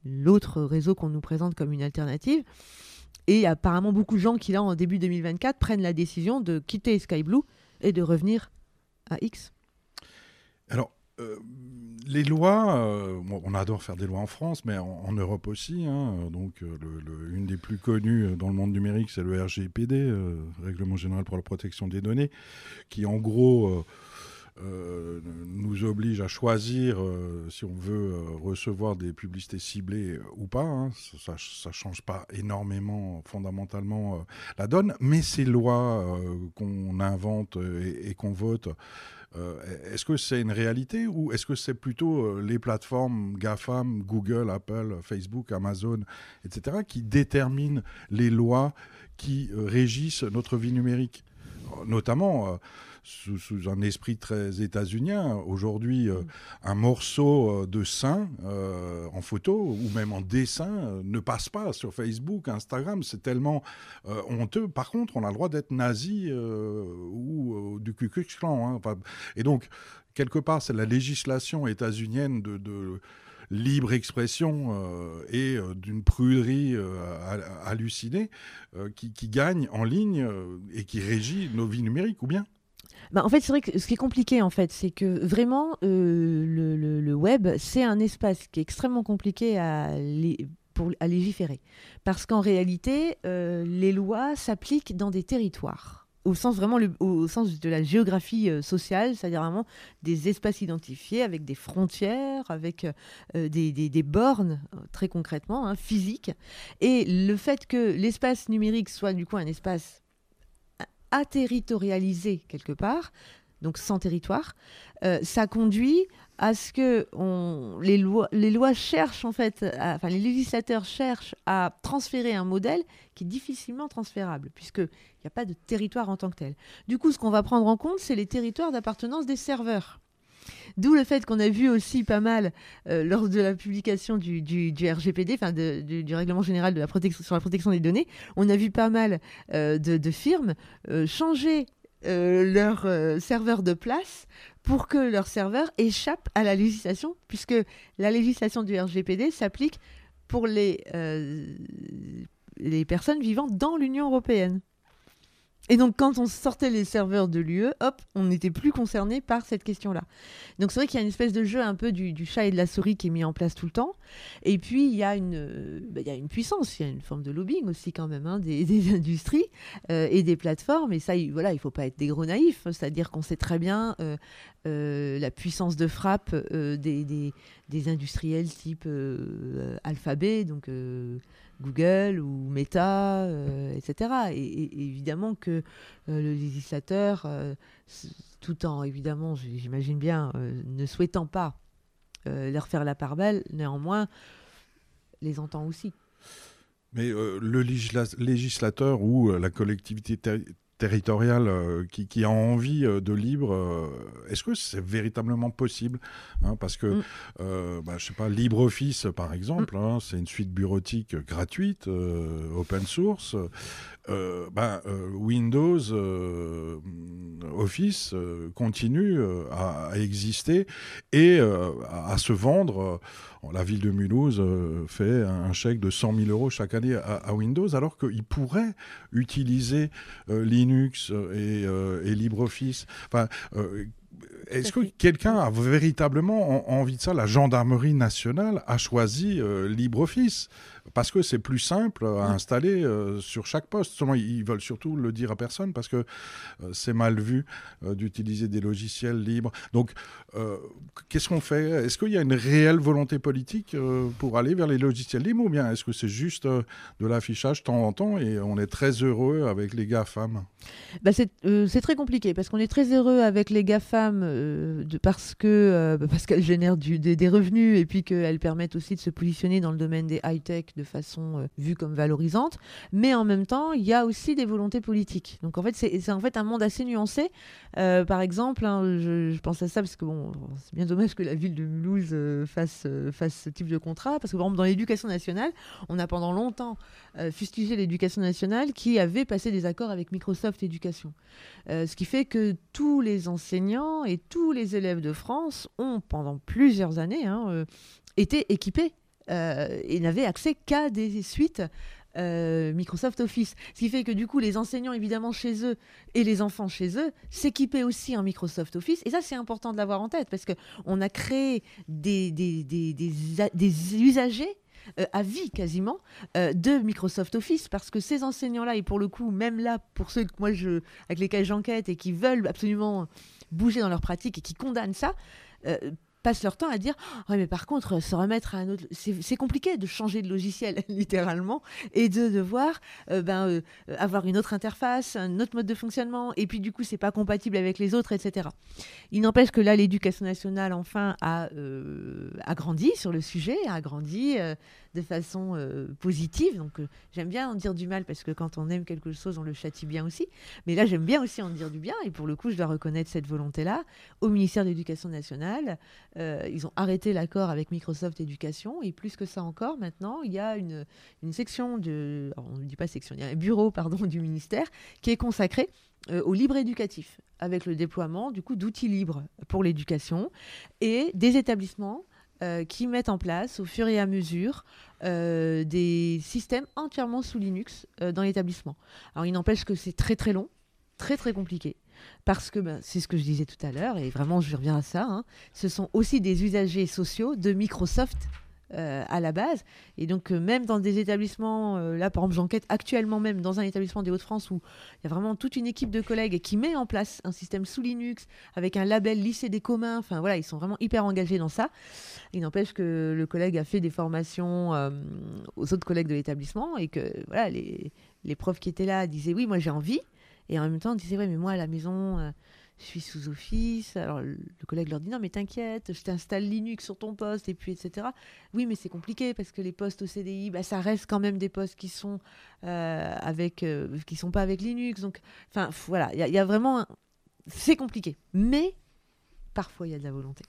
l'autre réseau qu'on nous présente comme une alternative. Et apparemment beaucoup de gens qui, là, en début 2024, prennent la décision de quitter Sky Blue et de revenir Alors, euh, les lois, euh, on adore faire des lois en France, mais en, Europe aussi. Hein, donc, euh, une des plus connues dans le monde numérique, c'est le RGPD, Règlement général pour la protection des données, qui en gros nous oblige à choisir si on veut recevoir des publicités ciblées ou pas. Hein. Ça ne change pas énormément, fondamentalement, la donne. Mais ces lois qu'on invente et qu'on vote, euh, est-ce que c'est une réalité ou est-ce que c'est plutôt euh, les plateformes GAFAM, Google, Apple, Facebook, Amazon, etc., qui déterminent les lois qui euh, régissent notre vie numérique? Notamment, sous, un esprit très états-unien. Aujourd'hui, euh, un morceau euh, de sein euh, en photo ou même en dessin ne passe pas sur Facebook, Instagram. C'est tellement honteux. Par contre, on a le droit d'être nazi ou du Ku Klux Klan. Hein. et donc, quelque part, c'est la législation états-unienne de, libre expression et d'une pruderie hallucinée qui, qui, gagne en ligne et qui régit nos vies numériques, ou bien bah, en fait, c'est vrai que ce qui est compliqué, en fait, c'est que vraiment, euh, le, web, c'est un espace qui est extrêmement compliqué à, à légiférer. Parce qu'en réalité, euh, les lois s'appliquent dans des territoires au sens vraiment au sens de la géographie euh, sociale, c'est-à-dire vraiment des espaces identifiés avec des frontières, avec des, des, bornes très concrètement hein, physiques. Et le fait que l'espace numérique soit du coup un espace à territorialiser quelque part, donc sans territoire, euh, ça conduit à ce que les, lois, les lois cherchent en fait, enfin les législateurs cherchent à transférer un modèle qui est difficilement transférable, puisqu'il n'y a pas de territoire en tant que tel. Du coup, ce qu'on va prendre en compte, c'est les territoires d'appartenance des serveurs. D'où le fait qu'on a vu aussi pas mal euh, lors de la publication du, RGPD, enfin du, règlement général de la protection, sur la protection des données, on a vu pas mal euh, de, firmes euh, changer leur serveur de place pour que leur serveur échappe à la législation, puisque la législation du RGPD s'applique pour les, les personnes vivant dans l'Union européenne. Et donc, quand on sortait les serveurs de l'UE, hop, on n'était plus concerné par cette question-là. Donc, c'est vrai qu'il y a une espèce de jeu un peu du, chat et de la souris qui est mis en place tout le temps. Et puis, il y a une, euh, bah, il y a une puissance, il y a une forme de lobbying aussi, quand même, hein, des, industries euh, et des plateformes. Et ça, il, voilà, il ne faut pas être des gros naïfs. C'est-à-dire qu'on sait très bien euh, la puissance de frappe des, des, industriels type Alphabet, donc Google ou Meta, euh, etc. Et, évidemment que euh, le législateur, euh, tout en évidemment, j'imagine bien, ne souhaitant pas leur faire la part belle, néanmoins, les entend aussi. Mais le législateur ou la collectivité territoriale euh, qui, a envie euh, de libre, euh, est-ce que c'est véritablement possible hein, Parce que, mm. bah, je sais pas, LibreOffice, par exemple, mm. hein, c'est une suite bureautique gratuite, open source. Bah, Windows Office continue à, exister et à, se vendre. la ville de Mulhouse fait un chèque de 100 000 euros chaque année à, Windows, alors qu'il pourrait utiliser Linux euh, et, LibreOffice. Enfin, euh, est-ce que quelqu'un a véritablement envie de ça? La gendarmerie nationale a choisi euh, LibreOffice parce que c'est plus simple à installer euh, sur chaque poste. Seulement, ils veulent surtout le dire à personne parce que euh, c'est mal vu euh, d'utiliser des logiciels libres. Donc, qu'est-ce qu'on fait? Est-ce qu'il y a une réelle volonté politique pour aller vers les logiciels libres ou bien est-ce que c'est juste de l'affichage de temps en temps et on est très heureux avec les GAFAM? Bah C'est très compliqué parce qu'on est très heureux avec les GAFAM de, parce que bah, parce qu'elles génèrent du, des, des, revenus et puis qu'elles permettent aussi de se positionner dans le domaine des high-tech de façon euh, vue comme valorisante, mais en même temps, il y a aussi des volontés politiques. Donc en fait, c'est en fait un monde assez nuancé. Euh, par exemple, hein, je, pense à ça parce que bon, c'est bien dommage que la ville de Mulhouse euh, fasse, fasse ce type de contrat, parce que par exemple, dans l'éducation nationale, on a pendant longtemps fustigé l'éducation nationale qui avait passé des accords avec Microsoft Éducation. ce qui fait que tous les enseignants et tous les élèves de France ont, pendant plusieurs années, hein, été équipés euh, et n'avaient accès qu'à des suites euh, Microsoft Office. Ce qui fait que du coup, les enseignants, évidemment, chez eux et les enfants chez eux, s'équipaient aussi en Microsoft Office. Et ça, c'est important de l'avoir en tête parce qu'on a créé des, des, des, des usagers. Euh, à vie quasiment de Microsoft Office parce que ces enseignants-là et pour le coup même là pour ceux que moi je avec lesquels j'enquête et qui veulent absolument bouger dans leur pratique et qui condamnent ça passent leur temps à dire oh, mais par contre se remettre à un autre c'est compliqué de changer de logiciel littéralement et de devoir euh, ben, euh, avoir une autre interface un autre mode de fonctionnement et puis du coup c'est pas compatible avec les autres etc il n'empêche que là l'éducation nationale enfin a, euh, a grandi sur le sujet a grandi de façon euh, positive. Donc euh, j'aime bien en dire du mal parce que quand on aime quelque chose, on le châtie bien aussi. Mais là, j'aime bien aussi en dire du bien. Et pour le coup, je dois reconnaître cette volonté-là. Au ministère de l'Éducation nationale, euh, ils ont arrêté l'accord avec Microsoft Éducation. Et plus que ça encore, maintenant, il y a une, une section de... on ne dit pas section, il y a un bureau pardon, du ministère qui est consacré au libre éducatif, avec le déploiement du coup d'outils libres pour l'éducation et des établissements euh, qui mettent en place au fur et à mesure euh, des systèmes entièrement sous Linux euh, dans l'établissement. Alors il n'empêche que c'est très très long, très très compliqué. Parce que ben, c'est ce que je disais tout à l'heure, et vraiment je reviens à ça, hein, ce sont aussi des usagers sociaux de Microsoft euh, à la base. Et donc, euh, même dans des établissements, euh, là par exemple, j'enquête actuellement même dans un établissement des Hauts-de-France où il y a vraiment toute une équipe de collègues qui met en place un système sous Linux avec un label lycée des communs. Enfin voilà, ils sont vraiment hyper engagés dans ça. Il n'empêche que le collègue a fait des formations aux autres collègues de l'établissement et que voilà, les, les profs qui étaient là disaient oui, moi j'ai envie. Et en même temps, on disait ouais, mais moi à la maison je suis sous Office. Alors le collègue leur dit non mais t'inquiète, je t'installe Linux sur ton poste et puis etc. Oui mais c'est compliqué parce que les postes au CDI, bah, ça reste quand même des postes qui sont euh, avec, euh, qui sont pas avec Linux. Donc enfin voilà, il y, a vraiment, c'est compliqué. Mais parfois il y a de la volonté.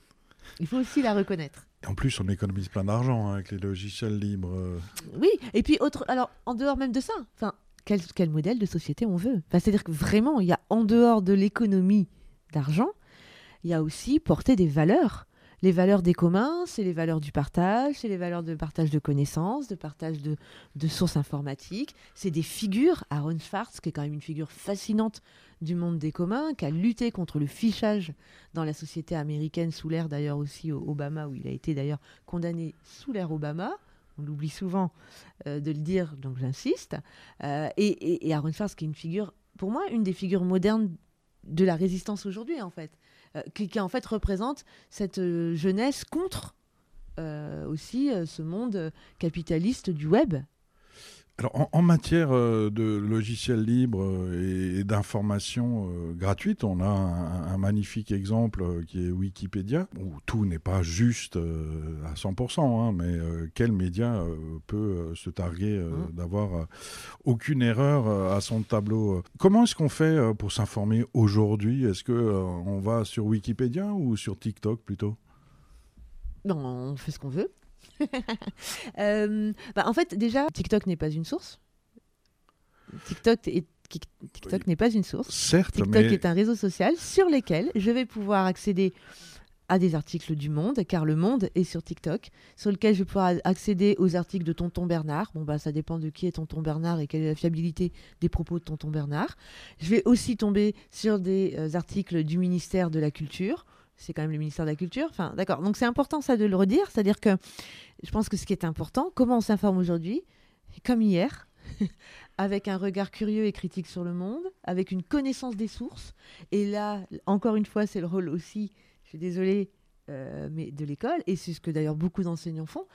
Il faut aussi la reconnaître. Et en plus, on économise plein d'argent hein, avec les logiciels libres. Oui, et puis autre, alors en dehors même de ça, enfin quel, quel, modèle de société on veut? Enfin, C'est-à-dire que vraiment, il y a en dehors de l'économie d'argent, il y a aussi porter des valeurs. Les valeurs des communs, c'est les valeurs du partage, c'est les valeurs de partage de connaissances, de partage de, sources informatiques. C'est des figures. Aaron Schwartz, qui est quand même une figure fascinante du monde des communs, qui a lutté contre le fichage dans la société américaine sous l'ère d'ailleurs aussi Obama, où il a été d'ailleurs condamné sous l'ère Obama. On l'oublie souvent euh, de le dire, donc j'insiste. Euh, et, et, et Aaron Schwartz, qui est une figure, pour moi, une des figures modernes de la résistance aujourd'hui, en fait, euh, qui, qui, en fait représente cette euh, jeunesse contre euh, aussi ce monde capitaliste du web. Alors, en, en matière euh, de logiciels libres euh, et, et d'informations euh, gratuites, on a un, un, magnifique exemple euh, qui est Wikipédia, où tout n'est pas juste à 100%, hein, mais quel média peut se targuer mmh. d'avoir aucune erreur à son tableau Comment est-ce qu'on fait pour s'informer aujourd'hui? Est-ce qu'on va sur Wikipédia ou sur TikTok plutôt? Non, on fait ce qu'on veut. euh, bah en fait, déjà, TikTok n'est pas une source. TikTok est TikTok n'est pas une source. Certes, TikTok mais... est un réseau social sur lequel je vais pouvoir accéder à des articles du Monde, car le Monde est sur TikTok, sur lequel je vais pouvoir accéder aux articles de Tonton Bernard. Bon, bah, ça dépend de qui est Tonton Bernard et quelle est la fiabilité des propos de Tonton Bernard. Je vais aussi tomber sur des euh, articles du ministère de la Culture c'est quand même le ministère de la Culture. D'accord. Donc c'est important ça de le redire, c'est-à-dire que je pense que ce qui est important, comment on s'informe aujourd'hui, comme hier, avec un regard curieux et critique sur le monde, avec une connaissance des sources. Et là, encore une fois, c'est le rôle aussi, je suis désolée, euh, mais de l'école, et c'est ce que d'ailleurs beaucoup d'enseignants font.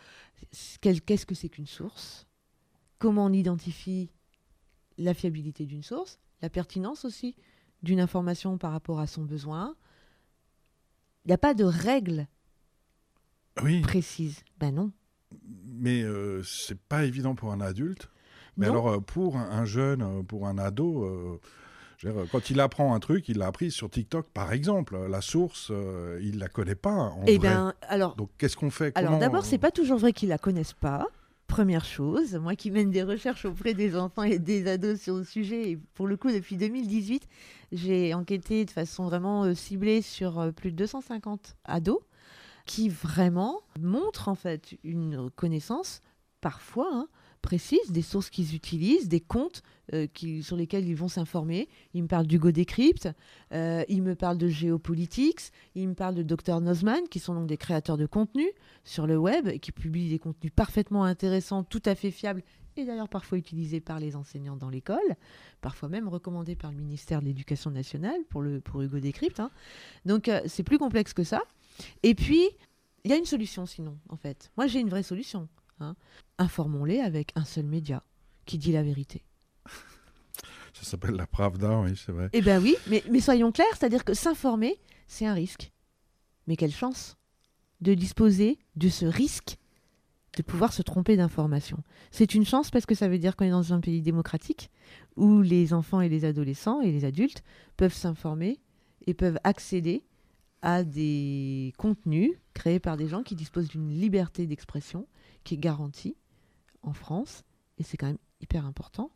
Qu'est-ce que c'est qu'une source? Comment on identifie la fiabilité d'une source, la pertinence aussi d'une information par rapport à son besoin? Il n'y a pas de règles oui. précises. Ben non. Mais euh, c'est pas évident pour un adulte. Mais non. alors, euh, pour un, jeune, euh, pour un ado, euh, dire, quand il apprend un truc, il l'a appris sur TikTok, par exemple. La source, euh, il la connaît pas. En eh vrai. ben, alors. Donc, qu'est-ce qu'on fait? Alors, d'abord, c'est pas toujours vrai qu'ils la connaissent pas. Première chose, moi qui mène des recherches auprès des enfants et des ados sur le sujet, et pour le coup, depuis 2018, j'ai enquêté de façon vraiment euh, ciblée sur euh, plus de 250 ados qui vraiment montrent en fait une connaissance parfois hein, précise des sources qu'ils utilisent, des comptes euh, qui, sur lesquels ils vont s'informer. Ils me parlent d'Hugo Décrypte, euh, ils me parlent de Géopolitics, ils me parlent de Dr Nozman, qui sont donc des créateurs de contenu sur le web, et qui publient des contenus parfaitement intéressants, tout à fait fiables, et d'ailleurs parfois utilisés par les enseignants dans l'école, parfois même recommandés par le ministère de l'Éducation nationale pour, le, pour Hugo Décrypte. Hein. Donc euh, c'est plus complexe que ça. Et puis, il y a une solution sinon, en fait. Moi j'ai une vraie solution. Hein. Informons-les avec un seul média qui dit la vérité. Ça s'appelle la Pravda, oui, c'est vrai. Eh bien oui, mais, mais soyons clairs, c'est-à-dire que s'informer, c'est un risque. Mais quelle chance de disposer de ce risque de pouvoir se tromper d'information. C'est une chance parce que ça veut dire qu'on est dans un pays démocratique où les enfants et les adolescents et les adultes peuvent s'informer et peuvent accéder à des contenus créés par des gens qui disposent d'une liberté d'expression qui est garantie en France. Et c'est quand même hyper important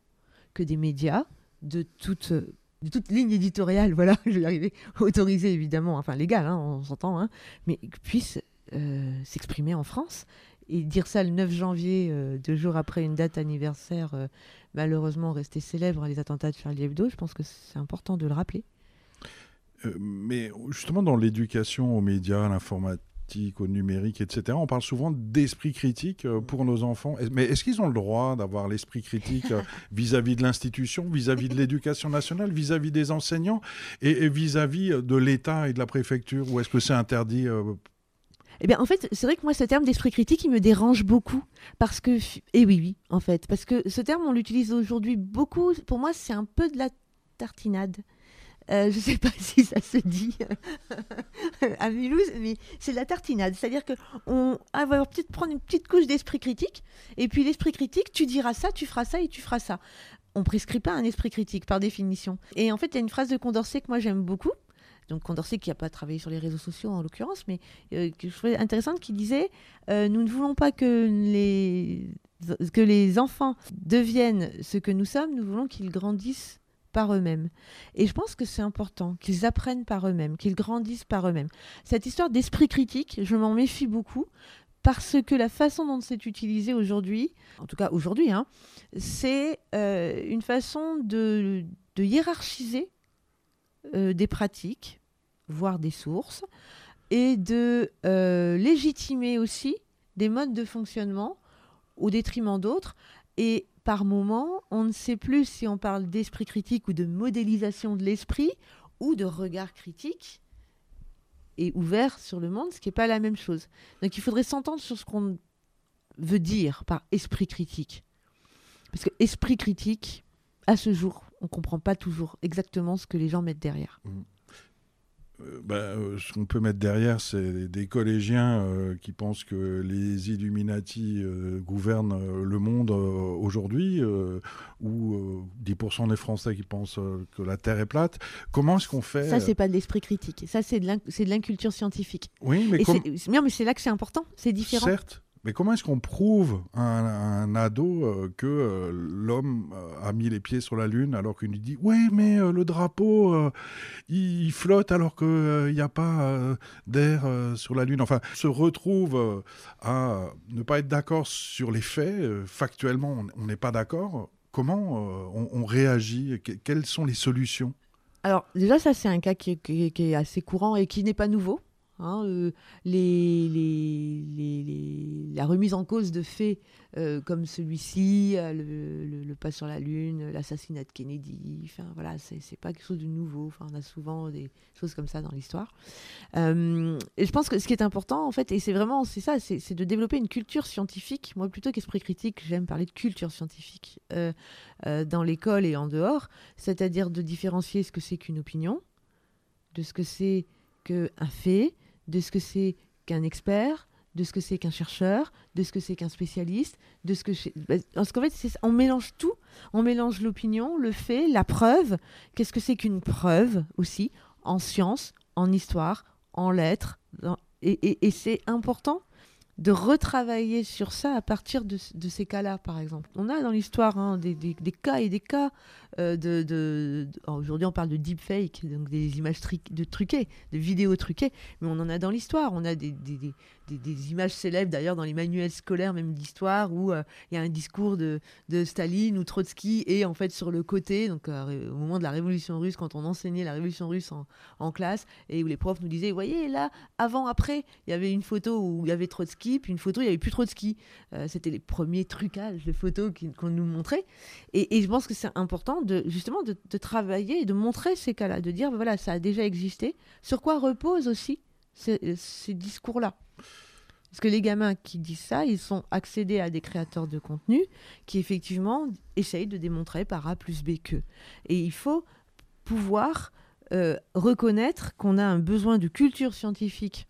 que des médias de toute, de toute ligne éditoriale, voilà, je vais y arriver, autorisée évidemment, enfin légale, hein, on s'entend, hein, mais puissent euh, s'exprimer en France. Et dire ça le 9 janvier, euh, deux jours après une date anniversaire, euh, malheureusement restée célèbre, les attentats de Charlie Hebdo, je pense que c'est important de le rappeler. Mais justement, dans l'éducation aux médias, à l'informatique, au numérique, etc., on parle souvent d'esprit critique euh, pour nos enfants. Mais est-ce qu'ils ont le droit d'avoir l'esprit critique euh, vis-à-vis de l'institution, vis-à-vis de l'éducation nationale, vis-à-vis des enseignants et vis-à-vis de l'État et de la préfecture Ou est-ce que c'est interdit euh, Eh bien, en fait, c'est vrai que moi, ce terme d'esprit critique, il me dérange beaucoup. Parce que, et oui, oui, en fait, parce que ce terme, on l'utilise aujourd'hui beaucoup. Pour moi, c'est un peu de la tartinade. Euh, je ne sais pas si ça se dit à Mulhouse, mais c'est la tartinade. C'est-à-dire qu'on va peut-être prendre une petite couche d'esprit critique, et puis l'esprit critique, tu diras ça, tu feras ça et tu feras ça. On prescrit pas un esprit critique par définition. Et en fait, il y a une phrase de Condorcet que moi j'aime beaucoup. Donc Condorcet qui n'a pas travaillé sur les réseaux sociaux en l'occurrence, mais euh, que je trouvais intéressante, qui disait euh, Nous ne voulons pas que les, que les enfants deviennent ce que nous sommes, nous voulons qu'ils grandissent eux-mêmes. Et je pense que c'est important qu'ils apprennent par eux-mêmes, qu'ils grandissent par eux-mêmes. Cette histoire d'esprit critique, je m'en méfie beaucoup parce que la façon dont c'est utilisé aujourd'hui, en tout cas aujourd'hui, hein, c'est euh, une façon de, hiérarchiser euh, des pratiques, voire des sources, et de euh, légitimer aussi des modes de fonctionnement au détriment d'autres. Et moment, on ne sait plus si on parle d'esprit critique ou de modélisation de l'esprit ou de regard critique et ouvert sur le monde, ce qui n'est pas la même chose. Donc il faudrait s'entendre sur ce qu'on veut dire par esprit critique. Parce que esprit critique, à ce jour, on ne comprend pas toujours exactement ce que les gens mettent derrière. Mmh. Euh, bah, euh, ce qu'on peut mettre derrière, c'est des collégiens euh, qui pensent que les Illuminati gouvernent le monde aujourd'hui, ou 10% des Français qui pensent que la Terre est plate. Comment est-ce qu'on fait Ça, c'est pas de l'esprit critique. Ça, c'est de l'inculture scientifique. Oui, mais, mais c'est là que c'est important. C'est différent. Certes, mais comment est-ce qu'on prouve à un, ado euh, que euh, l'homme euh, a mis les pieds sur la Lune alors qu'il lui dit Ouais, mais le drapeau, il, flotte alors qu'il n'y a pas d'air sur la Lune Enfin, se retrouve à ne pas être d'accord sur les faits. factuellement, on n'est pas d'accord. Comment on, réagit Quelles sont les solutions? Alors déjà, ça c'est un cas qui est assez courant et qui n'est pas nouveau. Hein, euh, les, la remise en cause de faits euh, comme celui-ci, euh, le, pas sur la Lune, l'assassinat de Kennedy, enfin voilà, c'est pas quelque chose de nouveau. Enfin, on a souvent des choses comme ça dans l'histoire. et je pense que ce qui est important, en fait, et c'est vraiment c'est ça, c'est de développer une culture scientifique. Moi, plutôt qu'esprit critique, j'aime parler de culture scientifique dans l'école et en dehors, c'est-à-dire de différencier ce que c'est qu'une opinion, de ce que c'est qu'un fait, de ce que c'est qu'un expert, de ce que c'est qu'un chercheur, de ce que c'est qu'un spécialiste, de ce que bah, parce qu'en fait on mélange tout, on mélange l'opinion, le fait, la preuve. Qu'est-ce que c'est qu'une preuve aussi? En science, en histoire, en lettres, et c'est important de retravailler sur ça à partir de, ces cas-là, par exemple. On a dans l'histoire hein, des, cas et des cas euh, de... Aujourd'hui, on parle de deepfake, donc des images de truquées, de vidéos truquées, mais on en a dans l'histoire. On a des, images célèbres, d'ailleurs, dans les manuels scolaires, même d'histoire, où euh, il y a un discours de, Staline ou Trotsky, et en fait, sur le côté, donc euh, au moment de la Révolution russe, quand on enseignait la Révolution russe en, classe, et où les profs nous disaient, voyez, là, avant, après, il y avait une photo où il y avait Trotsky, puis une photo, il n'y avait plus ski. Euh, c'était les premiers trucages de photos qu'on nous montrait. Et, je pense que c'est important de justement de, travailler et de montrer ces cas-là, de dire voilà, ça a déjà existé. Sur quoi reposent aussi ces, discours-là? Parce que les gamins qui disent ça, ils sont accédés à des créateurs de contenu qui effectivement essayent de démontrer par A plus B que. Et il faut pouvoir euh, reconnaître qu'on a un besoin de culture scientifique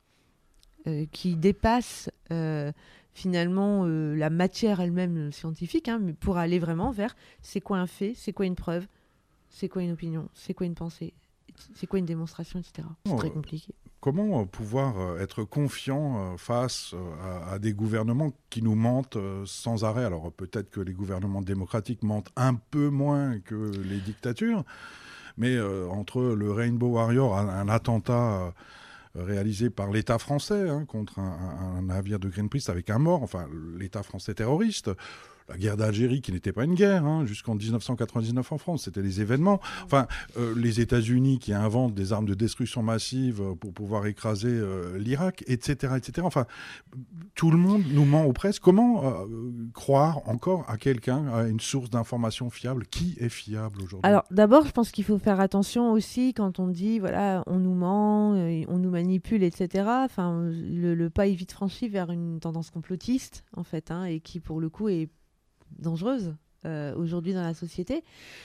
euh, qui dépasse euh, finalement la matière elle-même scientifique, hein, pour aller vraiment vers c'est quoi un fait, c'est quoi une preuve, c'est quoi une opinion, c'est quoi une pensée, c'est quoi une démonstration, etc. C'est très compliqué. Comment pouvoir être confiant face à, des gouvernements qui nous mentent sans arrêt? Alors peut-être que les gouvernements démocratiques mentent un peu moins que les dictatures, mais entre le Rainbow Warrior, un attentat réalisé par l'État français hein, contre un, navire de Greenpeace avec un mort, enfin l'État français terroriste la guerre d'Algérie, qui n'était pas une guerre, hein, jusqu'en 1999 en France, c'était les événements. Enfin, euh, les États-Unis qui inventent des armes de destruction massive euh, pour pouvoir écraser euh, l'Irak, etc., etc. Enfin, tout le monde nous ment aux presse. Comment croire encore à quelqu'un, à une source d'information fiable? Qui est fiable aujourd'hui? Alors, d'abord, je pense qu'il faut faire attention aussi quand on dit, voilà, on nous ment, on nous manipule, etc. Enfin, le, pas est vite franchi vers une tendance complotiste, en fait, hein, et qui, pour le coup, est dangereuse euh, aujourd'hui dans la société.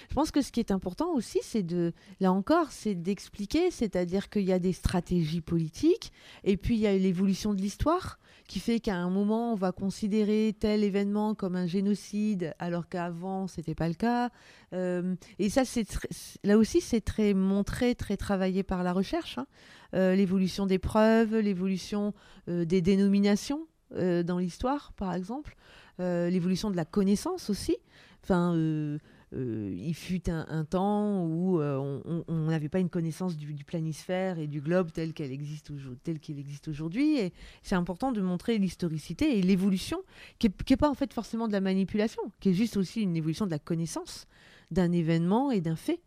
Je pense que ce qui est important aussi, c'est de, là encore, c'est d'expliquer, c'est-à-dire qu'il y a des stratégies politiques, et puis il y a l'évolution de l'histoire qui fait qu'à un moment, on va considérer tel événement comme un génocide, alors qu'avant, c'était pas le cas. Euh, et ça, c'est là aussi, c'est très montré, très travaillé par la recherche. Hein. Euh, l'évolution des preuves, l'évolution euh, des dénominations dans l'histoire, par exemple, l'évolution de la connaissance aussi. Enfin, euh, il fut un, temps où euh, on n'avait pas une connaissance du, planisphère et du globe tel qu'il existe, qu'il existe aujourd'hui. Et c'est important de montrer l'historicité et l'évolution, qui n'est pas en fait forcément de la manipulation, qui est juste aussi une évolution de la connaissance d'un événement et d'un fait.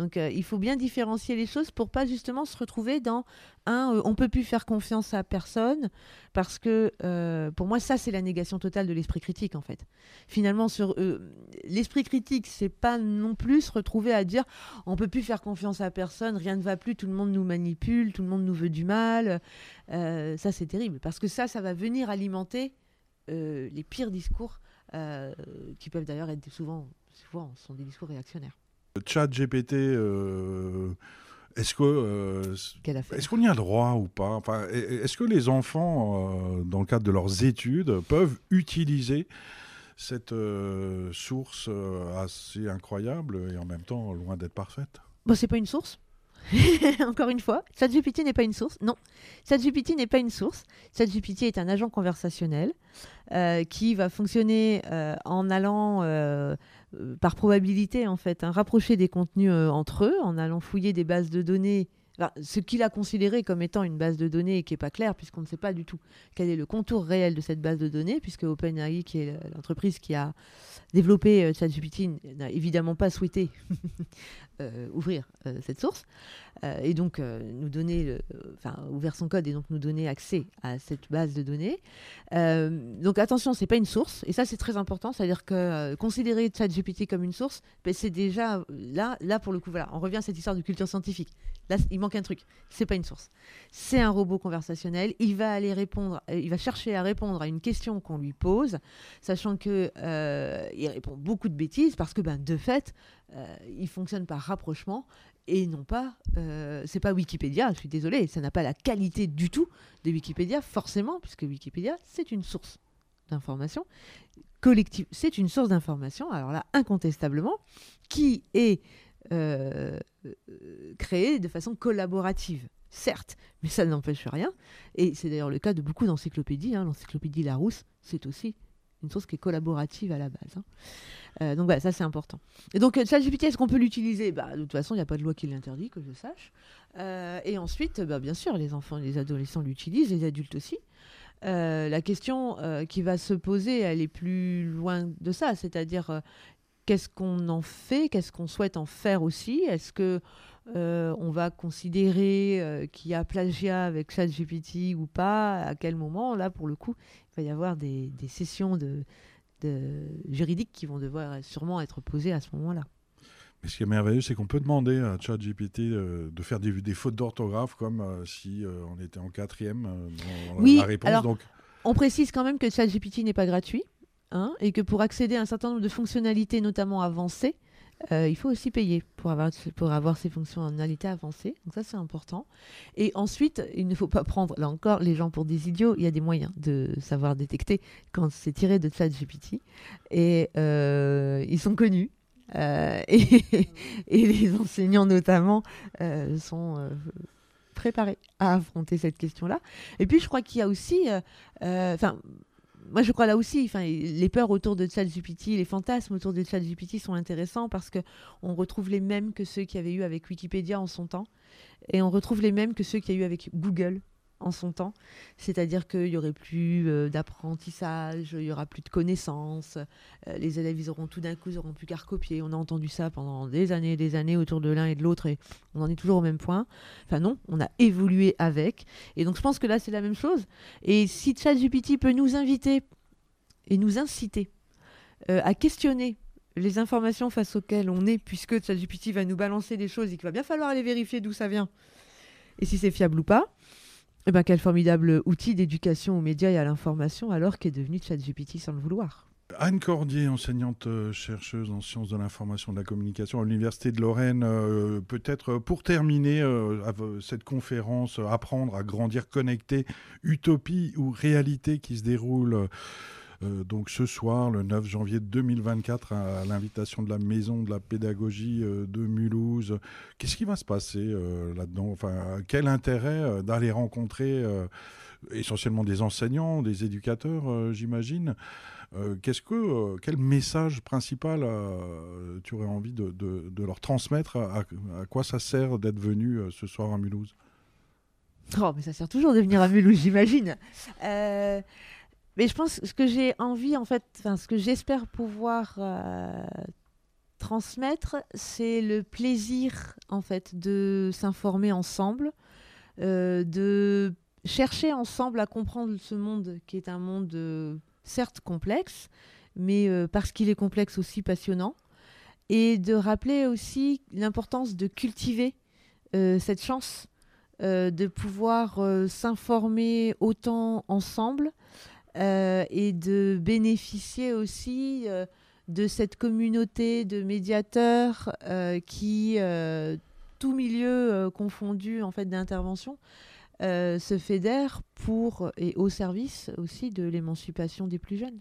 Donc euh, il faut bien différencier les choses pour pas justement se retrouver dans un euh, on peut plus faire confiance à personne parce que euh, pour moi ça c'est la négation totale de l'esprit critique en fait. Finalement sur l'esprit critique c'est pas non plus se retrouver à dire on peut plus faire confiance à personne, rien ne va plus, tout le monde nous manipule, tout le monde nous veut du mal. ça c'est terrible parce que ça ça va venir alimenter les pires discours qui peuvent d'ailleurs être souvent souvent sont des discours réactionnaires. Chat GPT, euh, est-ce que euh, est-ce qu'on y a droit ou pas? Enfin, Est-ce que les enfants, euh, dans le cadre de leurs études, peuvent utiliser cette source assez incroyable et en même temps loin d'être parfaite? Bon, c'est pas une source. Encore une fois, ChatGPT n'est pas une source. Non, ChatGPT n'est pas une source. ChatGPT est un agent conversationnel qui va fonctionner en allant euh, par probabilité, en fait, hein, rapprocher des contenus euh, entre eux en allant fouiller des bases de données. ce qu'il a considéré comme étant une base de données et qui n'est pas clair, puisqu'on ne sait pas du tout quel est le contour réel de cette base de données, puisque OpenAI, qui est l'entreprise qui a développé euh, ChatGPT, n'a évidemment pas souhaité ouvrir cette source. Euh, et donc euh, nous donner, enfin ouvrir son code et donc nous donner accès à cette base de données. Euh, donc attention, c'est pas une source et ça c'est très important, c'est-à-dire que considérer ChatGPT comme une source, ben, c'est déjà là, là pour le coup, voilà, on revient à cette histoire de culture scientifique. Là, il manque un truc, c'est pas une source, c'est un robot conversationnel. Il va aller répondre, il va chercher à répondre à une question qu'on lui pose, sachant que il répond beaucoup de bêtises parce que ben de fait, il fonctionne par rapprochement et non pas, euh, c'est pas Wikipédia, je suis désolée, ça n'a pas la qualité du tout de Wikipédia, forcément, puisque Wikipédia, c'est une source d'information collective, c'est une source d'information, alors là, incontestablement, qui est euh, créée de façon collaborative. Certes, mais ça n'empêche rien. Et c'est d'ailleurs le cas de beaucoup d'encyclopédies. Hein. L'encyclopédie Larousse, c'est aussi une source qui est collaborative à la base. Hein. Euh, donc ça c'est important. Et donc euh, ChatGPT, est-ce qu'on peut l'utiliser? Bah, De toute façon, il n'y a pas de loi qui l'interdit, que je sache. Euh, et ensuite, bah, bien sûr, les enfants et les adolescents l'utilisent, les adultes aussi. la question qui va se poser, elle est plus loin de ça, c'est-à-dire qu'est-ce qu'on en fait, qu'est-ce qu'on souhaite en faire aussi? Est-ce que on va considérer qu'il y a plagiat avec ChatGPT ou pas À quel moment Là, pour le coup, il va y avoir des, des sessions de, juridiques qui vont devoir sûrement être posées à ce moment-là. Mais ce qui est merveilleux, c'est qu'on peut demander à ChatGPT euh, de faire des, des fautes d'orthographe comme euh, si euh, on était en quatrième dans oui, la réponse. Alors, donc... On précise quand même que ChatGPT n'est pas gratuit hein, et que pour accéder à un certain nombre de fonctionnalités, notamment avancées, euh, il faut aussi payer pour avoir, pour avoir ces fonctionnalités avancées. Donc ça, c'est important. Et ensuite, il ne faut pas prendre, là encore, les gens pour des idiots. Il y a des moyens de savoir détecter quand c'est tiré de ChatGPT. Et euh, ils sont connus. Euh, et, les enseignants, notamment, sont préparés à affronter cette question-là. Et puis, je crois qu'il y a aussi... moi, je crois là aussi, les peurs autour de ChatGPT, les fantasmes autour de ChatGPT sont intéressants parce que on retrouve les mêmes que ceux qu'il y avait eu avec Wikipédia en son temps, et on retrouve les mêmes que ceux qu'il y a eu avec Google en son temps. C'est-à-dire qu'il n'y aurait plus euh, d'apprentissage, il n'y aura plus de connaissances, euh, les élèves, auront tout d'un coup, ils n'auront plus qu'à recopier. On a entendu ça pendant des années et des années autour de l'un et de l'autre et on en est toujours au même point. Enfin non, on a évolué avec. Et donc je pense que là, c'est la même chose. Et si ChatGPT peut nous inviter et nous inciter euh, à questionner les informations face auxquelles on est, puisque ChatGPT va nous balancer des choses et qu'il va bien falloir aller vérifier d'où ça vient et si c'est fiable ou pas, eh ben, quel formidable outil d'éducation aux médias et à l'information alors qu'est devenu ChatGPT sans le vouloir. Anne Cordier, enseignante euh, chercheuse en sciences de l'information et de la communication à l'Université de Lorraine, euh, peut-être pour terminer cette conférence, apprendre à grandir connecté, utopie ou réalité qui se déroule donc ce soir, le 9 janvier 2024, à, l'invitation de la Maison de la Pédagogie de Mulhouse. Qu'est-ce qui va se passer là-dedans? Enfin, quel intérêt d'aller rencontrer essentiellement des enseignants, des éducateurs, j'imagine? Euh, qu'est-ce que, euh, quel message principal euh, tu aurais envie de, leur transmettre? À, quoi ça sert d'être venu ce soir à Mulhouse? Oh, mais ça sert toujours de venir à Mulhouse, j'imagine. Mais je pense que ce que j'ai envie, en fait, ce que j'espère pouvoir transmettre, c'est le plaisir, en fait, de s'informer ensemble, de chercher ensemble à comprendre ce monde qui est un monde certes complexe, mais euh, parce qu'il est complexe aussi passionnant. Et de rappeler aussi l'importance de cultiver euh, cette chance euh, de pouvoir s'informer autant ensemble et de bénéficier aussi de cette communauté de médiateurs qui, tout milieu confondu en fait d'intervention, euh, se fédère pour et au service aussi de l'émancipation des plus jeunes.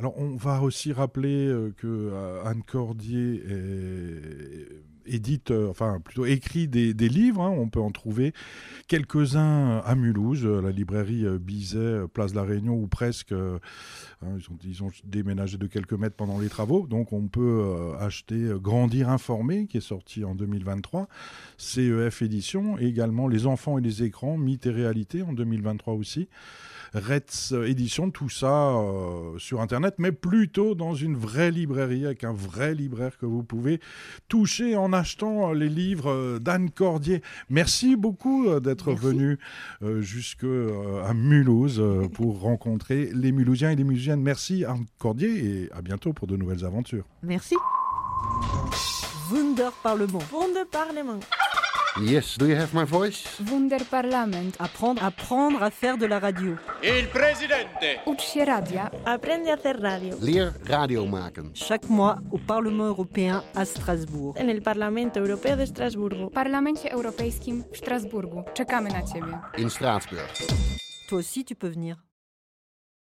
Alors on va aussi rappeler euh, que euh, Anne Cordier édite, enfin plutôt écrit des, livres. Hein. on peut en trouver quelques-uns à Mulhouse, la librairie Bizet, Place de la Réunion ou presque. Hein, ils, ont, déménagé de quelques mètres pendant les travaux, donc on peut acheter Grandir informé, qui est sorti en 2023, CEF édition, et également Les enfants et les écrans, mythes et réalité en 2023 aussi. Retz édition, tout ça euh, sur Internet, mais plutôt dans une vraie librairie avec un vrai libraire que vous pouvez toucher en achetant les livres euh, d'Anne Cordier. Merci beaucoup euh, d'être venu jusqu'à Mulhouse pour rencontrer les Mulhousiens et les Mulhousiennes. Merci Anne Cordier et à bientôt pour de nouvelles aventures. Merci. Wunder Parlement. Wunder Parlement. Yes, do you have my voice? Wunderparlament. Apprendre, apprendre à faire de la radio. Il presidente. Ucz się radia. Aprende a hacer radio. Leer radio maken. Chaque mois au Parlement européen à Strasbourg. En el Parlamento Europeo de Strasburgo. Parlamencie Europejskim w Strasburgu. Czekamy na ciebie. In Straatsburg. Toi aussi tu peux venir.